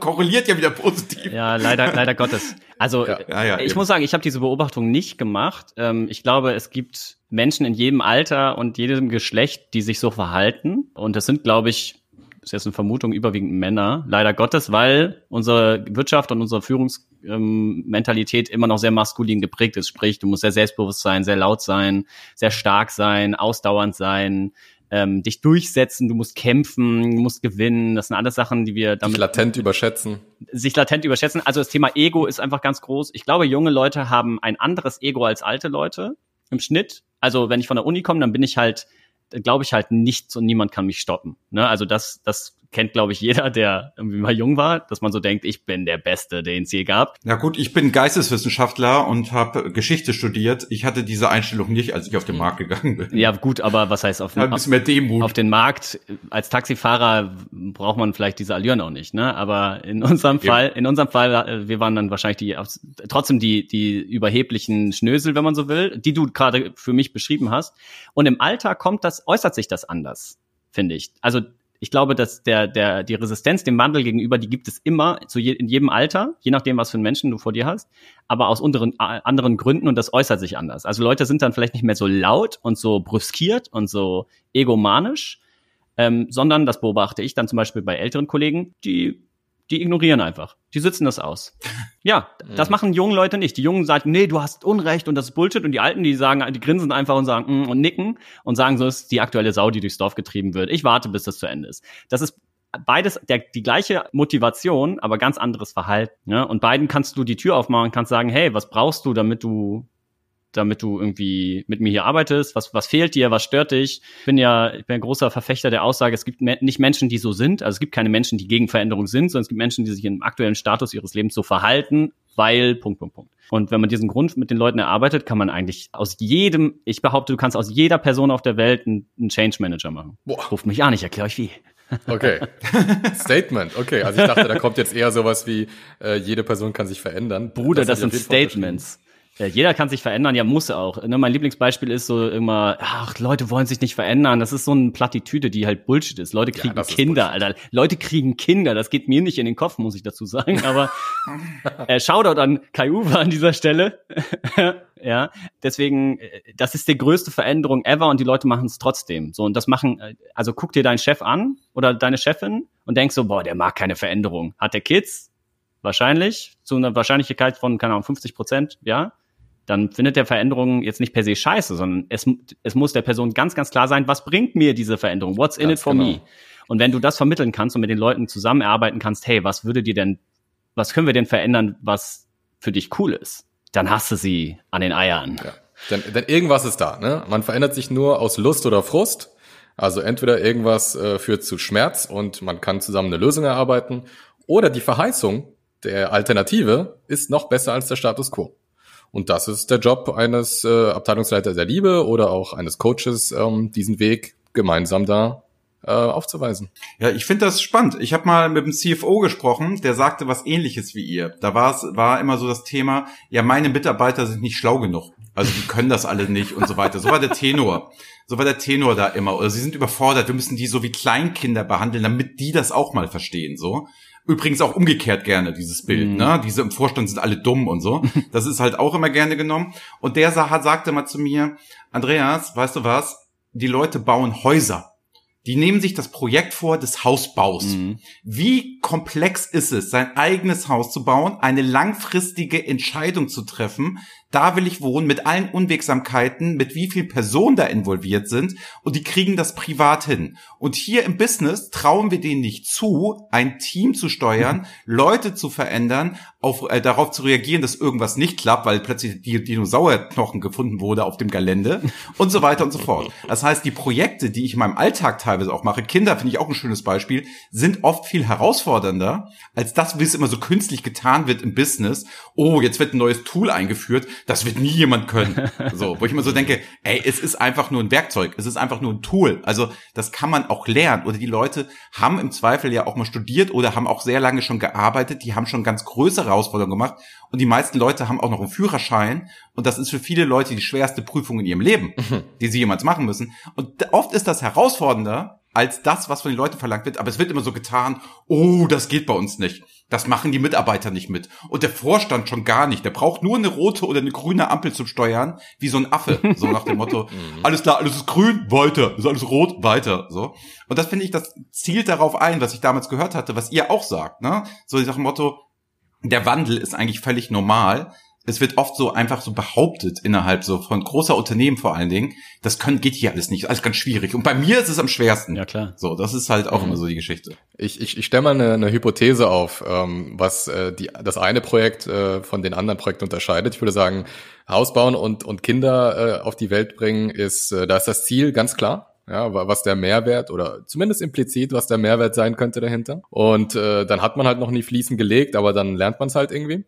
korreliert ja wieder positiv. Ja, leider, leider Gottes. Also ja, ja, ja, ich eben. muss sagen, ich habe diese Beobachtung nicht gemacht. Ähm, ich glaube, es gibt Menschen in jedem Alter und jedem Geschlecht, die sich so verhalten. Und das sind, glaube ich, ist jetzt eine Vermutung, überwiegend Männer, leider Gottes, weil unsere Wirtschaft und unsere Führungsmentalität immer noch sehr maskulin geprägt ist. Sprich, du musst sehr selbstbewusst sein, sehr laut sein, sehr stark sein, ausdauernd sein, ähm, dich durchsetzen, du musst kämpfen, du musst gewinnen. Das sind alles Sachen, die wir damit. Sich latent überschätzen. Sich latent überschätzen. Also das Thema Ego ist einfach ganz groß. Ich glaube, junge Leute haben ein anderes Ego als alte Leute im Schnitt. Also wenn ich von der Uni komme, dann bin ich halt glaube ich halt nichts und niemand kann mich stoppen. Ne? Also das, das kennt, glaube ich, jeder, der irgendwie mal jung war, dass man so denkt, ich bin der Beste, den es je gab. Ja gut, ich bin Geisteswissenschaftler und habe Geschichte studiert. Ich hatte diese Einstellung nicht, als ich auf den Markt gegangen bin. Ja gut, aber was heißt auf, ja, auf, Demut. auf den Markt? Als Taxifahrer braucht man vielleicht diese Allüren auch nicht, ne? Aber in unserem ja. Fall, in unserem Fall, äh, wir waren dann wahrscheinlich die trotzdem die die überheblichen Schnösel, wenn man so will, die du gerade für mich beschrieben hast. Und im Alter kommt das, äußert sich das anders finde ich. Also ich glaube, dass der, der, die Resistenz dem Wandel gegenüber, die gibt es immer zu je, in jedem Alter, je nachdem, was für einen Menschen du vor dir hast, aber aus unteren, anderen Gründen und das äußert sich anders. Also Leute sind dann vielleicht nicht mehr so laut und so brüskiert und so egomanisch, ähm, sondern das beobachte ich dann zum Beispiel bei älteren Kollegen, die die ignorieren einfach. Die sitzen das aus. Ja, das mhm. machen junge Leute nicht. Die Jungen sagen, nee, du hast Unrecht und das ist Bullshit. Und die Alten, die sagen, die grinsen einfach und sagen mm, und nicken und sagen, so ist die aktuelle Sau, die durchs Dorf getrieben wird. Ich warte, bis das zu Ende ist. Das ist beides der, die gleiche Motivation, aber ganz anderes Verhalten. Ja? Und beiden kannst du die Tür aufmachen, kannst sagen, hey, was brauchst du, damit du damit du irgendwie mit mir hier arbeitest? Was, was fehlt dir? Was stört dich? Ich bin ja, ich bin ein großer Verfechter der Aussage, es gibt nicht Menschen, die so sind. Also es gibt keine Menschen, die gegen Veränderung sind, sondern es gibt Menschen, die sich im aktuellen Status ihres Lebens so verhalten, weil, Punkt, Punkt, Punkt. Und wenn man diesen Grund mit den Leuten erarbeitet, kann man eigentlich aus jedem, ich behaupte, du kannst aus jeder Person auf der Welt einen, einen Change Manager machen. Boah. Ruft mich an, ich erkläre euch wie. Okay. Statement. Okay. Also ich dachte, da kommt jetzt eher sowas wie, äh, jede Person kann sich verändern. Bruder, das, das sind Statements. Ja, jeder kann sich verändern, ja, muss auch. Ne, mein Lieblingsbeispiel ist so immer, ach, Leute wollen sich nicht verändern. Das ist so eine Plattitüde, die halt Bullshit ist. Leute kriegen ja, Kinder, Alter. Leute kriegen Kinder. Das geht mir nicht in den Kopf, muss ich dazu sagen. Aber äh, Shoutout an Kai Uwe an dieser Stelle. ja, deswegen, äh, das ist die größte Veränderung ever und die Leute machen es trotzdem. So, und das machen, äh, also guck dir deinen Chef an oder deine Chefin und denkst so, boah, der mag keine Veränderung. Hat der Kids? Wahrscheinlich, zu einer Wahrscheinlichkeit von, keine Ahnung, 50 Prozent, ja dann findet der Veränderung jetzt nicht per se scheiße, sondern es, es muss der Person ganz, ganz klar sein, was bringt mir diese Veränderung? What's in ganz it for genau. me? Und wenn du das vermitteln kannst und mit den Leuten zusammenarbeiten kannst, hey, was würde dir denn, was können wir denn verändern, was für dich cool ist? Dann hast du sie an den Eiern. Ja. Denn, denn irgendwas ist da, ne? Man verändert sich nur aus Lust oder Frust. Also entweder irgendwas äh, führt zu Schmerz und man kann zusammen eine Lösung erarbeiten, oder die Verheißung der Alternative ist noch besser als der Status quo. Und das ist der Job eines äh, Abteilungsleiters der Liebe oder auch eines Coaches, ähm, diesen Weg gemeinsam da äh, aufzuweisen. Ja, ich finde das spannend. Ich habe mal mit dem CFO gesprochen, der sagte was ähnliches wie ihr. Da war es war immer so das Thema, ja, meine Mitarbeiter sind nicht schlau genug. Also die können das alle nicht und so weiter. So war der Tenor. So war der Tenor da immer. Oder sie sind überfordert, wir müssen die so wie Kleinkinder behandeln, damit die das auch mal verstehen. So. Übrigens auch umgekehrt gerne, dieses Bild, mhm. ne? Diese im Vorstand sind alle dumm und so. Das ist halt auch immer gerne genommen. Und der sagte mal zu mir, Andreas, weißt du was? Die Leute bauen Häuser. Die nehmen sich das Projekt vor des Hausbaus. Mhm. Wie komplex ist es, sein eigenes Haus zu bauen, eine langfristige Entscheidung zu treffen, da will ich wohnen mit allen Unwegsamkeiten, mit wie viel Personen da involviert sind und die kriegen das privat hin. Und hier im Business trauen wir denen nicht zu, ein Team zu steuern, Leute zu verändern, auf, äh, darauf zu reagieren, dass irgendwas nicht klappt, weil plötzlich die Dinosaurknochen gefunden wurde auf dem Gelände und so weiter und so fort. Das heißt, die Projekte, die ich in meinem Alltag teilweise auch mache, Kinder finde ich auch ein schönes Beispiel, sind oft viel herausfordernder als das, wie es immer so künstlich getan wird im Business. Oh, jetzt wird ein neues Tool eingeführt das wird nie jemand können. So, wo ich immer so denke, ey, es ist einfach nur ein Werkzeug, es ist einfach nur ein Tool. Also das kann man auch lernen. Oder die Leute haben im Zweifel ja auch mal studiert oder haben auch sehr lange schon gearbeitet, die haben schon ganz größere Herausforderungen gemacht. Und die meisten Leute haben auch noch einen Führerschein. Und das ist für viele Leute die schwerste Prüfung in ihrem Leben, mhm. die sie jemals machen müssen. Und oft ist das herausfordernder als das, was von den Leuten verlangt wird. Aber es wird immer so getan, oh, das geht bei uns nicht. Das machen die Mitarbeiter nicht mit. Und der Vorstand schon gar nicht. Der braucht nur eine rote oder eine grüne Ampel zum Steuern, wie so ein Affe. So nach dem Motto, mhm. alles klar, alles ist grün, weiter. Ist alles rot, weiter. So. Und das finde ich, das zielt darauf ein, was ich damals gehört hatte, was ihr auch sagt. Ne? So nach dem Motto, der Wandel ist eigentlich völlig normal es wird oft so einfach so behauptet innerhalb so von großer Unternehmen vor allen Dingen, das können, geht hier alles nicht, alles ganz schwierig. Und bei mir ist es am schwersten. Ja klar. So, das ist halt auch mhm. immer so die Geschichte. Ich, ich, ich stelle mal eine, eine Hypothese auf, ähm, was äh, die, das eine Projekt äh, von den anderen Projekten unterscheidet. Ich würde sagen, Haus bauen und, und Kinder äh, auf die Welt bringen ist, äh, da ist das Ziel ganz klar ja, was der Mehrwert oder zumindest implizit, was der Mehrwert sein könnte dahinter. Und äh, dann hat man halt noch nie Fließen gelegt, aber dann lernt man es halt irgendwie.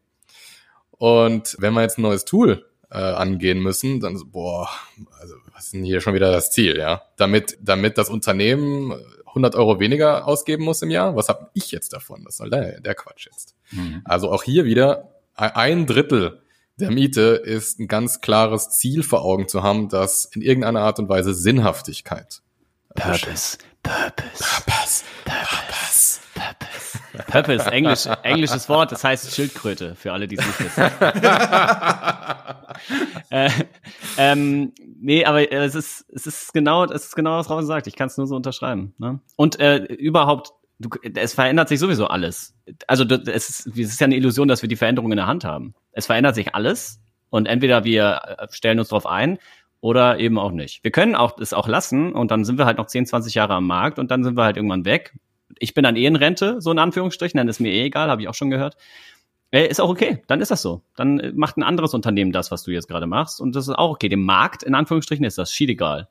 Und wenn wir jetzt ein neues Tool äh, angehen müssen, dann so, boah, also was ist denn hier schon wieder das Ziel, ja? Damit, damit das Unternehmen 100 Euro weniger ausgeben muss im Jahr, was habe ich jetzt davon? Was soll der, der Quatsch jetzt? Mhm. Also auch hier wieder ein Drittel der Miete ist ein ganz klares Ziel vor Augen zu haben, das in irgendeiner Art und Weise Sinnhaftigkeit. Purpose, Purpose, Purpose, Purpose, Purpose. Purpose, Englisch, englisches Wort, das heißt Schildkröte, für alle, die es nicht wissen. äh, ähm, nee, aber es ist, es ist genau, es ist genau, was Robin sagt. Ich kann es nur so unterschreiben. Ne? Und äh, überhaupt, du, es verändert sich sowieso alles. Also es ist, es ist ja eine Illusion, dass wir die Veränderung in der Hand haben. Es verändert sich alles und entweder wir äh, stellen uns darauf ein oder eben auch nicht. Wir können auch es auch lassen und dann sind wir halt noch 10, 20 Jahre am Markt und dann sind wir halt irgendwann weg ich bin dann eh in Rente, so in Anführungsstrichen, dann ist mir eh egal, habe ich auch schon gehört. Äh, ist auch okay, dann ist das so. Dann äh, macht ein anderes Unternehmen das, was du jetzt gerade machst. Und das ist auch okay. Dem Markt, in Anführungsstrichen, ist das schiedegal.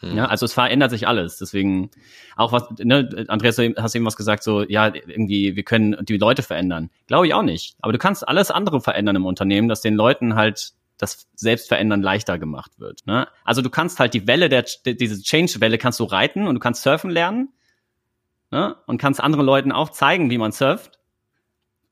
Mhm. Ja, also es verändert sich alles. Deswegen auch was, ne, Andreas, du hast eben was gesagt, so, ja, irgendwie, wir können die Leute verändern. Glaube ich auch nicht. Aber du kannst alles andere verändern im Unternehmen, dass den Leuten halt das Selbstverändern leichter gemacht wird. Ne? Also du kannst halt die Welle der, diese Change-Welle kannst du reiten und du kannst surfen lernen ne? und kannst anderen Leuten auch zeigen, wie man surft.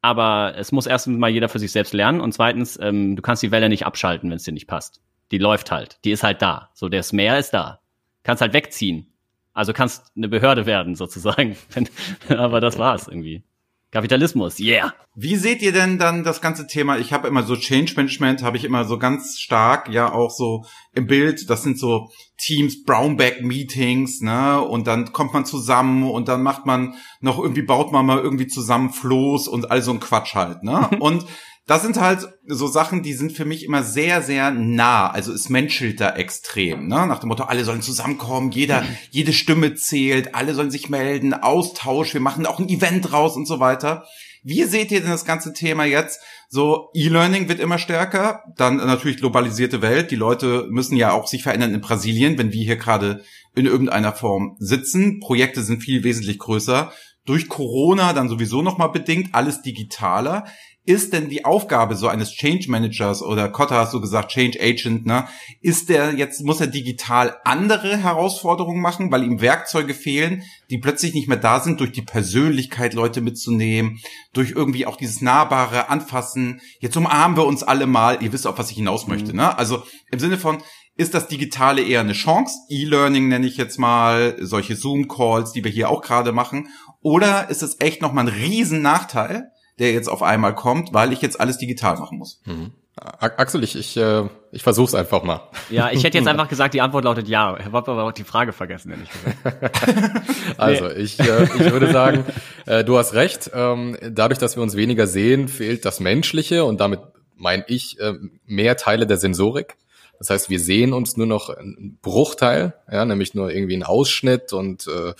Aber es muss erstens mal jeder für sich selbst lernen und zweitens, ähm, du kannst die Welle nicht abschalten, wenn es dir nicht passt. Die läuft halt, die ist halt da. So, das Meer ist da kannst halt wegziehen. Also kannst eine Behörde werden, sozusagen. Aber das war's irgendwie. Kapitalismus, yeah. Wie seht ihr denn dann das ganze Thema? Ich habe immer so Change Management, habe ich immer so ganz stark, ja auch so im Bild. Das sind so Teams, Brownback Meetings, ne? Und dann kommt man zusammen und dann macht man noch irgendwie baut man mal irgendwie zusammen Floß und all so ein Quatsch halt, ne? Und das sind halt so Sachen, die sind für mich immer sehr, sehr nah. Also es menschelt da extrem, ne? Nach dem Motto, alle sollen zusammenkommen, jeder, mhm. jede Stimme zählt, alle sollen sich melden, Austausch, wir machen auch ein Event raus und so weiter. Wie seht ihr denn das ganze Thema jetzt? So, E-Learning wird immer stärker, dann natürlich globalisierte Welt. Die Leute müssen ja auch sich verändern in Brasilien, wenn wir hier gerade in irgendeiner Form sitzen. Projekte sind viel wesentlich größer. Durch Corona dann sowieso nochmal bedingt, alles digitaler ist denn die Aufgabe so eines Change Managers oder Kotta hast du gesagt, Change Agent, ne? Ist der jetzt, muss er digital andere Herausforderungen machen, weil ihm Werkzeuge fehlen, die plötzlich nicht mehr da sind, durch die Persönlichkeit Leute mitzunehmen, durch irgendwie auch dieses nahbare Anfassen. Jetzt umarmen wir uns alle mal. Ihr wisst auch, was ich hinaus möchte, mhm. ne? Also im Sinne von, ist das Digitale eher eine Chance? E-Learning nenne ich jetzt mal, solche Zoom-Calls, die wir hier auch gerade machen. Oder ist es echt nochmal ein riesen Nachteil? Der jetzt auf einmal kommt, weil ich jetzt alles digital machen muss. Mhm. Axel, ich, ich, äh, ich versuch's einfach mal. Ja, ich hätte jetzt einfach gesagt, die Antwort lautet ja. Ich habe aber auch die Frage vergessen, ehrlich gesagt. also, ich, äh, ich würde sagen, äh, du hast recht. Ähm, dadurch, dass wir uns weniger sehen, fehlt das Menschliche und damit meine ich äh, mehr Teile der Sensorik. Das heißt, wir sehen uns nur noch einen Bruchteil, ja, nämlich nur irgendwie einen Ausschnitt und äh,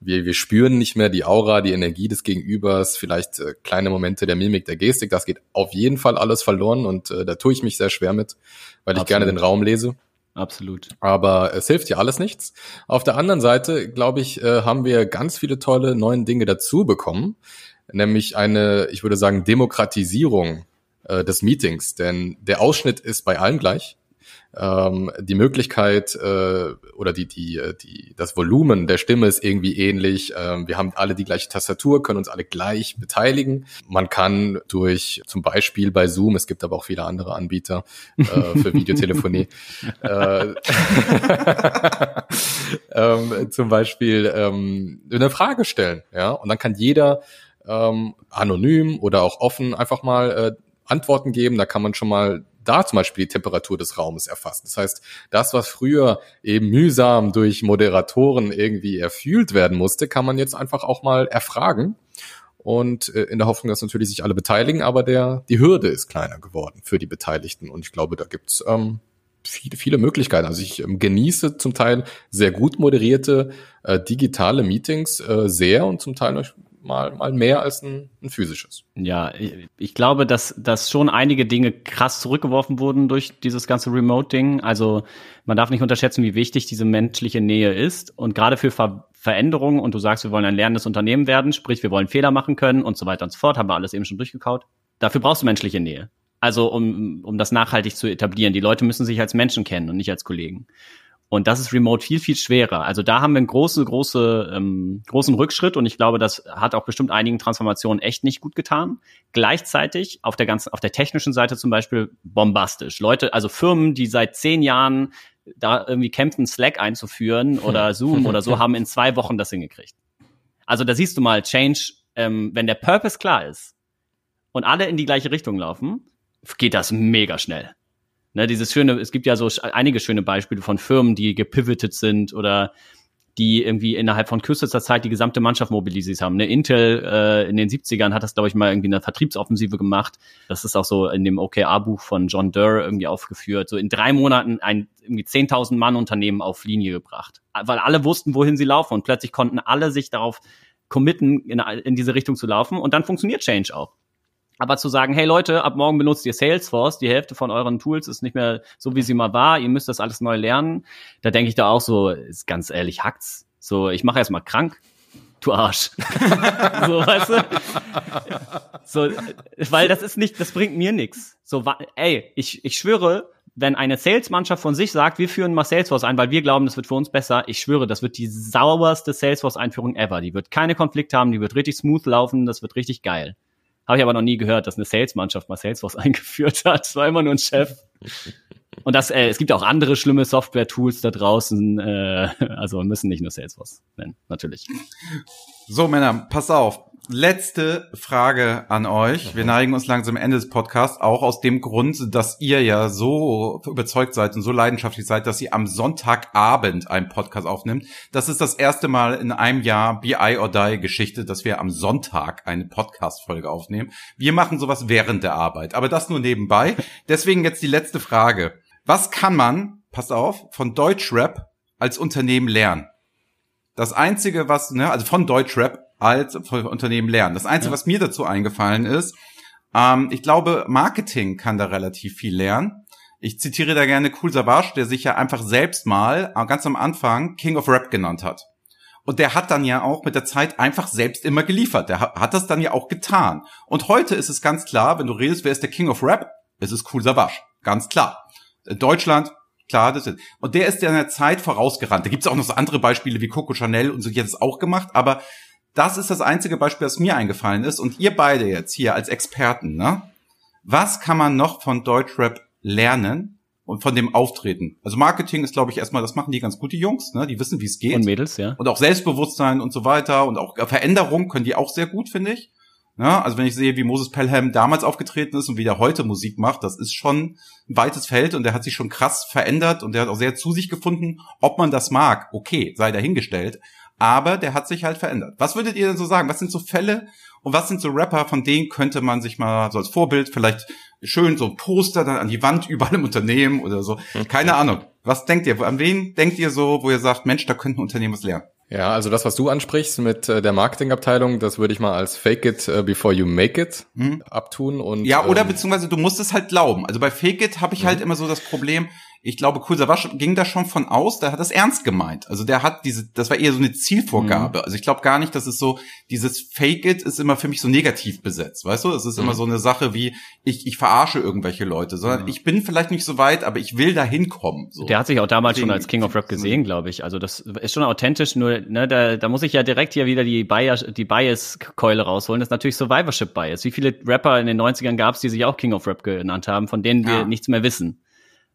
wir, wir spüren nicht mehr die Aura, die Energie des Gegenübers, vielleicht äh, kleine Momente der Mimik, der Gestik. Das geht auf jeden Fall alles verloren und äh, da tue ich mich sehr schwer mit, weil Absolut. ich gerne den Raum lese. Absolut. Aber es hilft ja alles nichts. Auf der anderen Seite, glaube ich, äh, haben wir ganz viele tolle neue Dinge dazu bekommen, nämlich eine, ich würde sagen, Demokratisierung äh, des Meetings. Denn der Ausschnitt ist bei allen gleich ähm, die Möglichkeit äh, oder die, die, äh, die, das Volumen der Stimme ist irgendwie ähnlich. Ähm, wir haben alle die gleiche Tastatur, können uns alle gleich beteiligen. Man kann durch zum Beispiel bei Zoom, es gibt aber auch viele andere Anbieter äh, für Videotelefonie, äh, ähm, zum Beispiel ähm, eine Frage stellen, ja, und dann kann jeder ähm, anonym oder auch offen einfach mal äh, Antworten geben. Da kann man schon mal da zum Beispiel die Temperatur des Raumes erfassen. Das heißt, das, was früher eben mühsam durch Moderatoren irgendwie erfühlt werden musste, kann man jetzt einfach auch mal erfragen. Und äh, in der Hoffnung, dass natürlich sich alle beteiligen, aber der, die Hürde ist kleiner geworden für die Beteiligten. Und ich glaube, da gibt's ähm, viele, viele Möglichkeiten. Also ich ähm, genieße zum Teil sehr gut moderierte äh, digitale Meetings äh, sehr und zum Teil mal, mal mehr als ein, ein physisches. Ja, ich glaube, dass, dass schon einige Dinge krass zurückgeworfen wurden durch dieses ganze Remote-Ding. Also man darf nicht unterschätzen, wie wichtig diese menschliche Nähe ist. Und gerade für Ver Veränderungen, und du sagst, wir wollen ein lernendes Unternehmen werden, sprich, wir wollen Fehler machen können und so weiter und so fort, haben wir alles eben schon durchgekaut. Dafür brauchst du menschliche Nähe. Also um, um das nachhaltig zu etablieren. Die Leute müssen sich als Menschen kennen und nicht als Kollegen. Und das ist remote viel, viel schwerer. Also da haben wir einen großen, große, ähm, großen Rückschritt und ich glaube, das hat auch bestimmt einigen Transformationen echt nicht gut getan. Gleichzeitig auf der ganzen, auf der technischen Seite zum Beispiel bombastisch. Leute, also Firmen, die seit zehn Jahren da irgendwie kämpfen, Slack einzuführen oder Zoom oder so, haben in zwei Wochen das hingekriegt. Also da siehst du mal, Change, ähm, wenn der Purpose klar ist und alle in die gleiche Richtung laufen, geht das mega schnell. Ne, dieses schöne, es gibt ja so einige schöne Beispiele von Firmen, die gepivotet sind oder die irgendwie innerhalb von kürzester Zeit die gesamte Mannschaft mobilisiert haben. Ne, Intel äh, in den 70ern hat das, glaube ich, mal irgendwie eine Vertriebsoffensive gemacht. Das ist auch so in dem OKR-Buch von John Durr irgendwie aufgeführt. So in drei Monaten ein irgendwie 10.000 Mann Unternehmen auf Linie gebracht. Weil alle wussten, wohin sie laufen und plötzlich konnten alle sich darauf committen, in, in diese Richtung zu laufen und dann funktioniert Change auch. Aber zu sagen, hey Leute, ab morgen benutzt ihr Salesforce, die Hälfte von euren Tools ist nicht mehr so, wie sie mal war, ihr müsst das alles neu lernen. Da denke ich da auch so, ist ganz ehrlich, hackt's. So, ich mache erst mal krank, du Arsch. so, weißt du? So, weil das ist nicht, das bringt mir nichts. So, ey, ich, ich schwöre, wenn eine Sales-Mannschaft von sich sagt, wir führen mal Salesforce ein, weil wir glauben, das wird für uns besser, ich schwöre, das wird die sauberste Salesforce-Einführung ever. Die wird keine Konflikte haben, die wird richtig smooth laufen, das wird richtig geil. Habe ich aber noch nie gehört, dass eine Sales-Mannschaft mal Salesforce eingeführt hat. Es war immer nur ein Chef. Und das, äh, es gibt auch andere schlimme Software-Tools da draußen, äh, also müssen nicht nur Salesforce nennen, natürlich. So, Männer, pass auf. Letzte Frage an euch. Wir neigen uns langsam am Ende des Podcasts, auch aus dem Grund, dass ihr ja so überzeugt seid und so leidenschaftlich seid, dass ihr am Sonntagabend einen Podcast aufnimmt. Das ist das erste Mal in einem Jahr BI or Die Geschichte, dass wir am Sonntag eine Podcast-Folge aufnehmen. Wir machen sowas während der Arbeit, aber das nur nebenbei. Deswegen jetzt die letzte Frage. Was kann man, pass auf, von Deutschrap als Unternehmen lernen? Das einzige, was, ne, also von Deutschrap als Unternehmen lernen. Das Einzige, ja. was mir dazu eingefallen ist, ähm, ich glaube, Marketing kann da relativ viel lernen. Ich zitiere da gerne Cool Savage, der sich ja einfach selbst mal äh, ganz am Anfang King of Rap genannt hat. Und der hat dann ja auch mit der Zeit einfach selbst immer geliefert. Der hat das dann ja auch getan. Und heute ist es ganz klar, wenn du redest, wer ist der King of Rap? Es ist Cool Savage. Ganz klar. Deutschland, klar, das ist. Und der ist ja in der Zeit vorausgerannt. Da gibt es auch noch so andere Beispiele wie Coco Chanel und so, die hat es auch gemacht. Aber das ist das einzige Beispiel, das mir eingefallen ist. Und ihr beide jetzt hier als Experten, ne? Was kann man noch von Deutschrap lernen und von dem Auftreten? Also Marketing ist, glaube ich, erstmal, das machen die ganz gut, die Jungs, ne? Die wissen, wie es geht. Und Mädels, ja. Und auch Selbstbewusstsein und so weiter und auch Veränderung können die auch sehr gut, finde ich. Ja, also wenn ich sehe, wie Moses Pelham damals aufgetreten ist und wie der heute Musik macht, das ist schon ein weites Feld und der hat sich schon krass verändert und der hat auch sehr zu sich gefunden. Ob man das mag, okay, sei dahingestellt aber der hat sich halt verändert. Was würdet ihr denn so sagen? Was sind so Fälle und was sind so Rapper, von denen könnte man sich mal so als Vorbild vielleicht schön so ein Poster dann an die Wand überall im Unternehmen oder so? Keine Ahnung. Was denkt ihr? An wen denkt ihr so, wo ihr sagt, Mensch, da könnten Unternehmen was lernen? Ja, also das, was du ansprichst mit äh, der Marketingabteilung, das würde ich mal als Fake it uh, before you make it mhm. abtun und ja oder ähm, beziehungsweise du musst es halt glauben. Also bei Fake it habe ich halt mhm. immer so das Problem, ich glaube, Kursawasch ging da schon von aus, der hat das ernst gemeint. Also der hat diese, das war eher so eine Zielvorgabe. Mhm. Also ich glaube gar nicht, dass es so, dieses Fake it ist immer für mich so negativ besetzt, weißt du? Es ist mhm. immer so eine Sache wie, ich, ich verarsche irgendwelche Leute, sondern mhm. ich bin vielleicht nicht so weit, aber ich will da hinkommen. So. Der hat sich auch damals Deswegen, schon als King of Rap gesehen, glaube ich. Also das ist schon authentisch, nur, ne, da, da muss ich ja direkt hier wieder die Bias, die Bias-Keule rausholen. Das ist natürlich Survivorship-Bias. Wie viele Rapper in den 90ern gab es, die sich auch King of Rap genannt haben, von denen wir ja. nichts mehr wissen?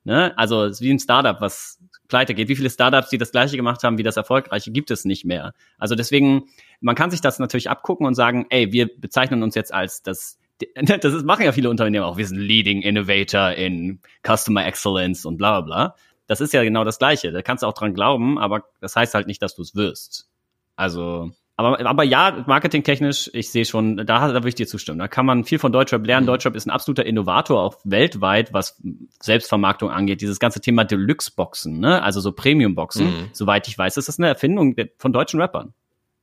Ne? Also es ist wie ein Startup, was pleite geht. Wie viele Startups, die das gleiche gemacht haben wie das erfolgreiche, gibt es nicht mehr. Also deswegen, man kann sich das natürlich abgucken und sagen, ey, wir bezeichnen uns jetzt als das das ist, machen ja viele Unternehmen auch. Wir sind Leading Innovator in Customer Excellence und bla bla bla. Das ist ja genau das Gleiche. Da kannst du auch dran glauben, aber das heißt halt nicht, dass du es wirst. Also aber, aber ja, marketingtechnisch, ich sehe schon, da, da würde ich dir zustimmen. Da kann man viel von Deutschrap lernen. Mhm. Deutschrap ist ein absoluter Innovator, auch weltweit, was Selbstvermarktung angeht. Dieses ganze Thema Deluxe-Boxen, ne? also so Premium-Boxen, mhm. soweit ich weiß, ist das eine Erfindung von deutschen Rappern,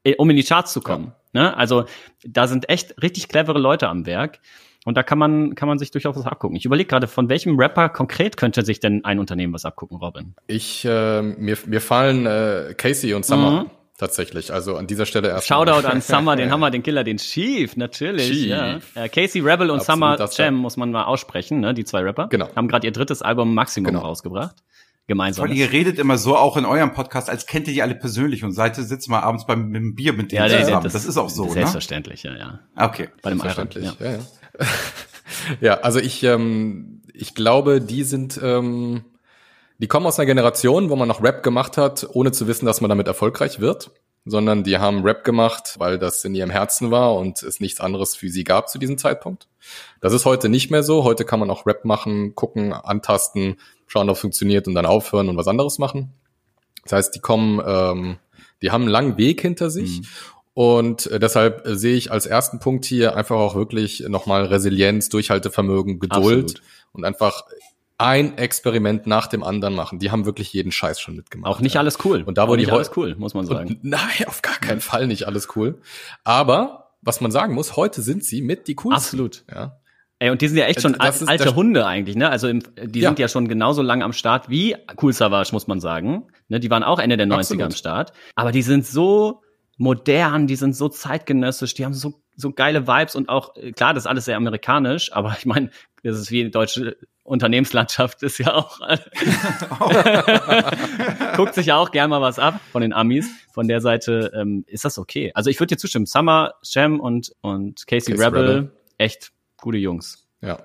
äh, um in die Charts zu kommen. Ja. Ne? Also da sind echt richtig clevere Leute am Werk. Und da kann man, kann man sich durchaus was abgucken. Ich überlege gerade, von welchem Rapper konkret könnte sich denn ein Unternehmen was abgucken, Robin? Ich, äh, mir, mir fallen äh, Casey und Summer. Mhm tatsächlich. Also an dieser Stelle erst. Shoutout an Summer, den Hammer, den Killer, den Chief, natürlich. Chief. Ja. Äh, Casey Rebel und Absolut, Summer Jam muss man mal aussprechen, ne? Die zwei Rapper. Genau. Haben gerade ihr drittes Album Maximum genau. rausgebracht. Gemeinsam. Weil ihr redet immer so auch in eurem Podcast, als kennt ihr die alle persönlich und seid sitzt mal abends beim mit dem Bier mit denen ja, zusammen. Das, das, ist auch so, Selbstverständlich, ne? ja, ja. Okay. Bei dem Selbstverständlich, ja. ja, ja. ja, also ich, ähm, ich glaube, die sind ähm, die kommen aus einer Generation, wo man noch Rap gemacht hat, ohne zu wissen, dass man damit erfolgreich wird sondern die haben Rap gemacht, weil das in ihrem Herzen war und es nichts anderes für sie gab zu diesem Zeitpunkt. Das ist heute nicht mehr so. Heute kann man auch Rap machen, gucken, antasten, schauen, ob es funktioniert und dann aufhören und was anderes machen. Das heißt, die kommen, ähm, die haben einen langen Weg hinter sich. Mhm. Und äh, deshalb sehe ich als ersten Punkt hier einfach auch wirklich nochmal Resilienz, Durchhaltevermögen, Geduld Absolut. und einfach ein Experiment nach dem anderen machen. Die haben wirklich jeden Scheiß schon mitgemacht. Auch nicht ja. alles cool. Und da wo nicht alles cool, muss man sagen. Und, nein, auf gar keinen Fall nicht alles cool. Aber was man sagen muss, heute sind sie mit die coolsten. Absolut. Ja. Ey, und die sind ja echt schon Das alte Hunde eigentlich, ne? Also im, die Ja. sind ja schon genauso lang am Start wie Cool Savage, muss man sagen. Ne? Die waren auch Ende der 90er Absolut. am Start. Aber die sind so modern, die sind so zeitgenössisch, die haben so, so geile Vibes und auch, äh, klar, das ist alles sehr amerikanisch, aber ich meine, das ist wie deutsche Unternehmenslandschaft ist ja auch, guckt sich ja auch gern mal was ab von den Amis. Von der Seite ähm, ist das okay. Also ich würde dir zustimmen. Summer, Shem und, und Casey, Casey Rebel, Rebel. echt gute Jungs. Ja.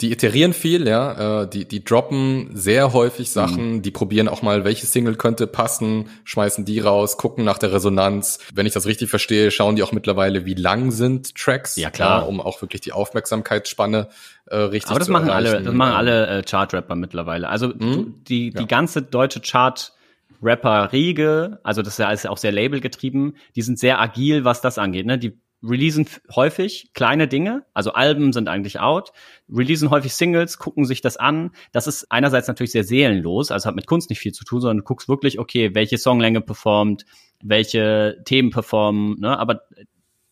Die iterieren viel, ja, äh, die, die droppen sehr häufig Sachen, Mhm. die probieren auch mal, welche Single könnte passen, schmeißen die raus, gucken nach der Resonanz. Wenn ich das richtig verstehe, schauen die auch mittlerweile, wie lang sind Tracks, Ja, klar. um auch wirklich die Aufmerksamkeitsspanne äh, richtig Aber das machen erreichen. alle, das machen Ähm, alle äh, Chart-Rapper mittlerweile. Also du, die, die Ja. ganze deutsche Chart-Rapper-Riege, also das ist ja alles auch sehr labelgetrieben, die sind sehr agil, was das angeht. Ne? Die releasen häufig kleine Dinge, also Alben sind eigentlich out, releasen häufig Singles, gucken sich das an. Das ist einerseits natürlich sehr seelenlos, also hat mit Kunst nicht viel zu tun, sondern du guckst wirklich, okay, welche Songlänge performt, welche Themen performen, ne? aber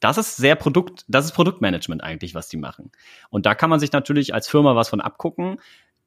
das ist sehr Produkt, das ist Produktmanagement eigentlich, was die machen. Und da kann man sich natürlich als Firma was von abgucken.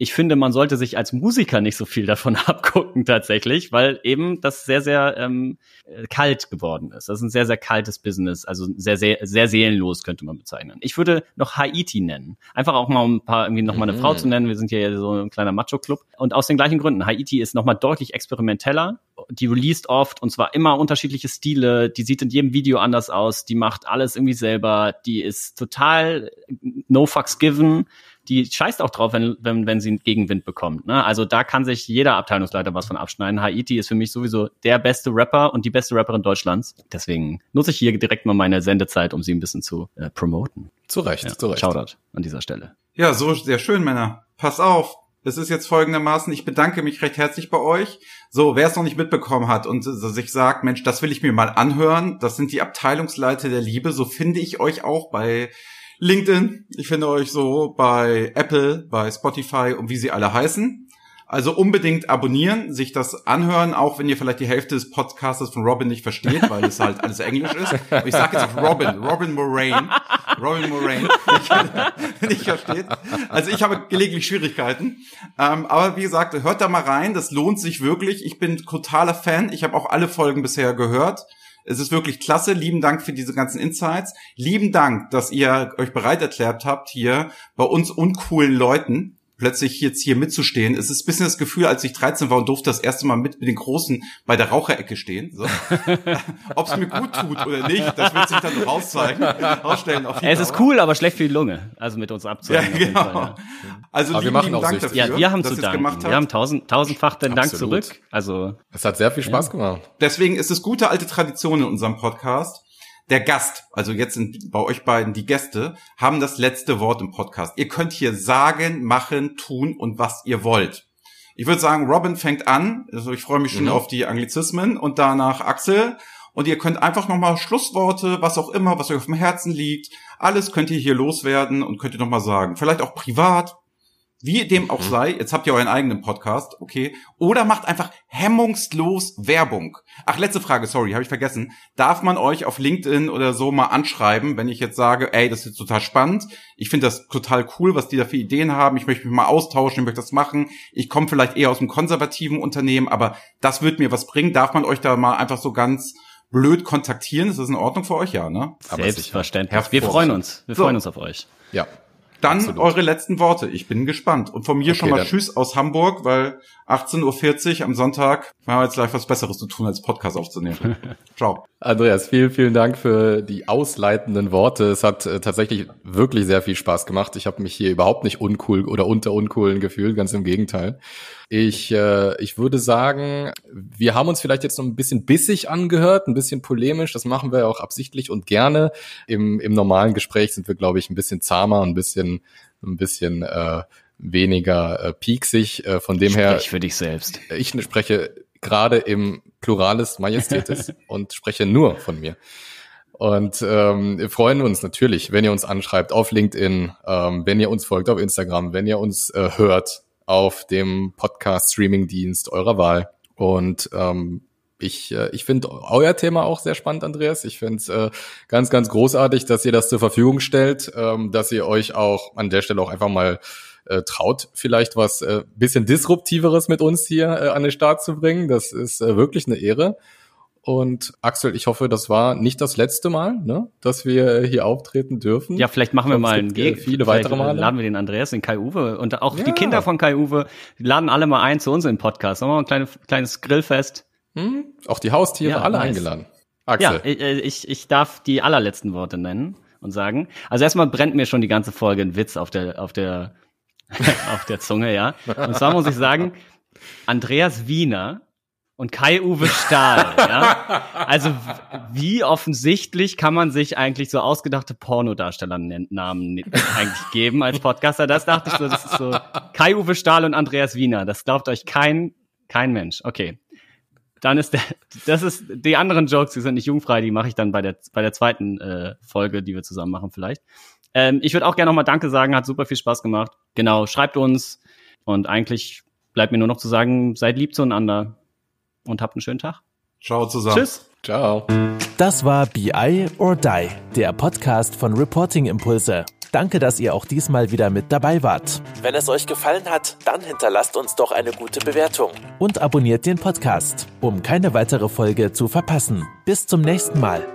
Ich finde, man sollte sich als Musiker nicht so viel davon abgucken tatsächlich, weil eben das sehr, sehr ähm, äh, kalt geworden ist. Das ist ein sehr, sehr kaltes Business, also sehr, sehr, sehr seelenlos könnte man bezeichnen. Ich würde noch Haiti nennen. Einfach auch mal um ein paar, irgendwie noch mal eine Mhm. Frau zu nennen. Wir sind hier ja so ein kleiner Macho-Club. Und aus den gleichen Gründen. Haiti ist noch mal deutlich experimenteller. Die released oft und zwar immer unterschiedliche Stile. Die sieht in jedem Video anders aus. Die macht alles irgendwie selber. Die ist total no fucks given die scheißt auch drauf, wenn, wenn, wenn sie einen Gegenwind bekommt. Ne? Also da kann sich jeder Abteilungsleiter was von abschneiden. Haiti ist für mich sowieso der beste Rapper und die beste Rapperin Deutschlands. Deswegen nutze ich hier direkt mal meine Sendezeit, um sie ein bisschen zu äh, promoten. Zu Recht, Ja, zu Recht. Shoutout an dieser Stelle. Ja, so sehr schön, Männer. Pass auf. Es ist jetzt folgendermaßen, ich bedanke mich recht herzlich bei euch. So, wer es noch nicht mitbekommen hat und sich sagt, Mensch, das will ich mir mal anhören, das sind die Abteilungsleiter der Liebe, so finde ich euch auch bei LinkedIn. Ich finde euch so bei Apple, bei Spotify und wie sie alle heißen. Also unbedingt abonnieren, sich das anhören, auch wenn ihr vielleicht die Hälfte des Podcastes von Robin nicht versteht, weil es halt alles Englisch ist. Aber ich sage jetzt Robin, Robin Moraine, Robin Moraine, nicht, nicht versteht. Also ich habe gelegentlich Schwierigkeiten. Ähm, aber wie gesagt, hört da mal rein, das lohnt sich wirklich. Ich bin totaler Fan. Ich habe auch alle Folgen bisher gehört. Es ist wirklich klasse. Lieben Dank für diese ganzen Insights. Lieben Dank, dass ihr euch bereit erklärt habt, hier bei uns uncoolen Leuten plötzlich jetzt hier mitzustehen. Es ist ein bisschen das Gefühl, als ich 13 war und durfte das erste Mal mit, mit den Großen bei der Raucherecke stehen. So. Ob es mir gut tut oder nicht, das wird sich dann rauszeigen, rausstellen. Auf Es ist cool, aber schlecht für die Lunge. Also mit uns Ja, auf jeden genau. Fall, ja. Also Aber wir machen auch Dank dafür, Ja, wir haben dass zu danken. gemacht Wir haben tausend, tausendfach den Dank zurück. Also Es hat sehr viel Spaß gemacht. Deswegen ist es gute alte Tradition in unserem Podcast. Der Gast, also jetzt sind bei euch beiden die Gäste, haben das letzte Wort im Podcast. Ihr könnt hier sagen, machen, tun und was ihr wollt. Ich würde sagen, Robin fängt an. Also ich freue mich schon Mhm. auf die Anglizismen und danach Axel. Und ihr könnt einfach nochmal Schlussworte, was auch immer, was euch auf dem Herzen liegt, alles könnt ihr hier loswerden und könnt ihr nochmal sagen. Vielleicht auch privat, wie dem auch Mhm. sei. Jetzt habt ihr euren eigenen Podcast, okay. Oder macht einfach hemmungslos Werbung. Ach, letzte Frage, sorry, habe ich vergessen. Darf man euch auf LinkedIn oder so mal anschreiben, wenn ich jetzt sage, ey, das ist total spannend. Ich finde das total cool, was die da für Ideen haben. Ich möchte mich mal austauschen, ich möchte das machen. Ich komme vielleicht eher aus einem konservativen Unternehmen, aber das wird mir was bringen. Darf man euch da mal einfach so ganz blöd kontaktieren? Ist das in Ordnung für euch? Ja, ne? Aber selbstverständlich. Wir freuen uns. Wir So. freuen uns auf euch. Ja. Dann Absolut. eure letzten Worte. Ich bin gespannt. Und von mir Okay, schon mal dann- Tschüss aus Hamburg, weil 18.40 Uhr am Sonntag wir haben jetzt gleich was Besseres zu tun, als Podcast aufzunehmen. Ciao. Andreas, vielen, vielen Dank für die ausleitenden Worte. Es hat äh, tatsächlich wirklich sehr viel Spaß gemacht. Ich habe mich hier überhaupt nicht uncool oder unter uncoolen gefühlt, ganz im Gegenteil. Ich, äh, ich würde sagen, wir haben uns vielleicht jetzt noch ein bisschen bissig angehört, ein bisschen polemisch. Das machen wir ja auch absichtlich und gerne. Im, im normalen Gespräch sind wir, glaube ich, ein bisschen zahmer, ein bisschen, ein bisschen äh, weniger äh, pieksig. Äh, von dem her, Sprich für dich selbst. ich spreche gerade im Pluralis Majestätis und spreche nur von mir. Und ähm, wir freuen uns natürlich, wenn ihr uns anschreibt auf LinkedIn, ähm, wenn ihr uns folgt auf Instagram, wenn ihr uns äh, hört auf dem Podcast-Streaming-Dienst eurer Wahl. Und ähm, ich, äh, ich finde euer Thema auch sehr spannend, Andreas. Ich finde es äh, ganz, ganz großartig, dass ihr das zur Verfügung stellt, ähm, dass ihr euch auch an der Stelle auch einfach mal äh, traut, vielleicht was äh, bisschen Disruptiveres mit uns hier äh, an den Start zu bringen. Das ist äh, wirklich eine Ehre. Und Axel, ich hoffe, das war nicht das letzte Mal, ne, dass wir hier auftreten dürfen. Ja, vielleicht machen wir mal ein Geg viele weitere Male. Laden wir den Andreas, den Kai Uwe und auch ja. die Kinder von Kai Uwe, laden alle mal ein zu uns im Podcast. Machen wir ein kleines, kleines Grillfest. Hm? Auch die Haustiere, ja, alle nice. eingeladen. Axel. Ja, äh, ich, ich darf die allerletzten Worte nennen und sagen. Also erstmal brennt mir schon die ganze Folge ein Witz auf der, auf der, auf der Zunge, ja. Und zwar muss ich sagen, Andreas Wiener und Kai-Uwe Stahl. ja? Also wie offensichtlich kann man sich eigentlich so ausgedachte Pornodarstellernamen eigentlich geben als Podcaster? Das dachte ich so, das ist so Kai-Uwe Stahl und Andreas Wiener. Das glaubt euch kein, kein Mensch. Okay. Dann ist der, das ist, die anderen Jokes, die sind nicht jungfrei, die mache ich dann bei der, bei der zweiten äh, Folge, die wir zusammen machen vielleicht. Ähm, ich würde auch gerne nochmal Danke sagen, hat super viel Spaß gemacht. Genau, schreibt uns und eigentlich bleibt mir nur noch zu sagen, seid lieb zueinander und habt einen schönen Tag. Ciao zusammen. Tschüss. Ciao. Das war BI or Die, der Podcast von Reporting Impulse. Danke, dass ihr auch diesmal wieder mit dabei wart. Wenn es euch gefallen hat, dann hinterlasst uns doch eine gute Bewertung. Und abonniert den Podcast, um keine weitere Folge zu verpassen. Bis zum nächsten Mal.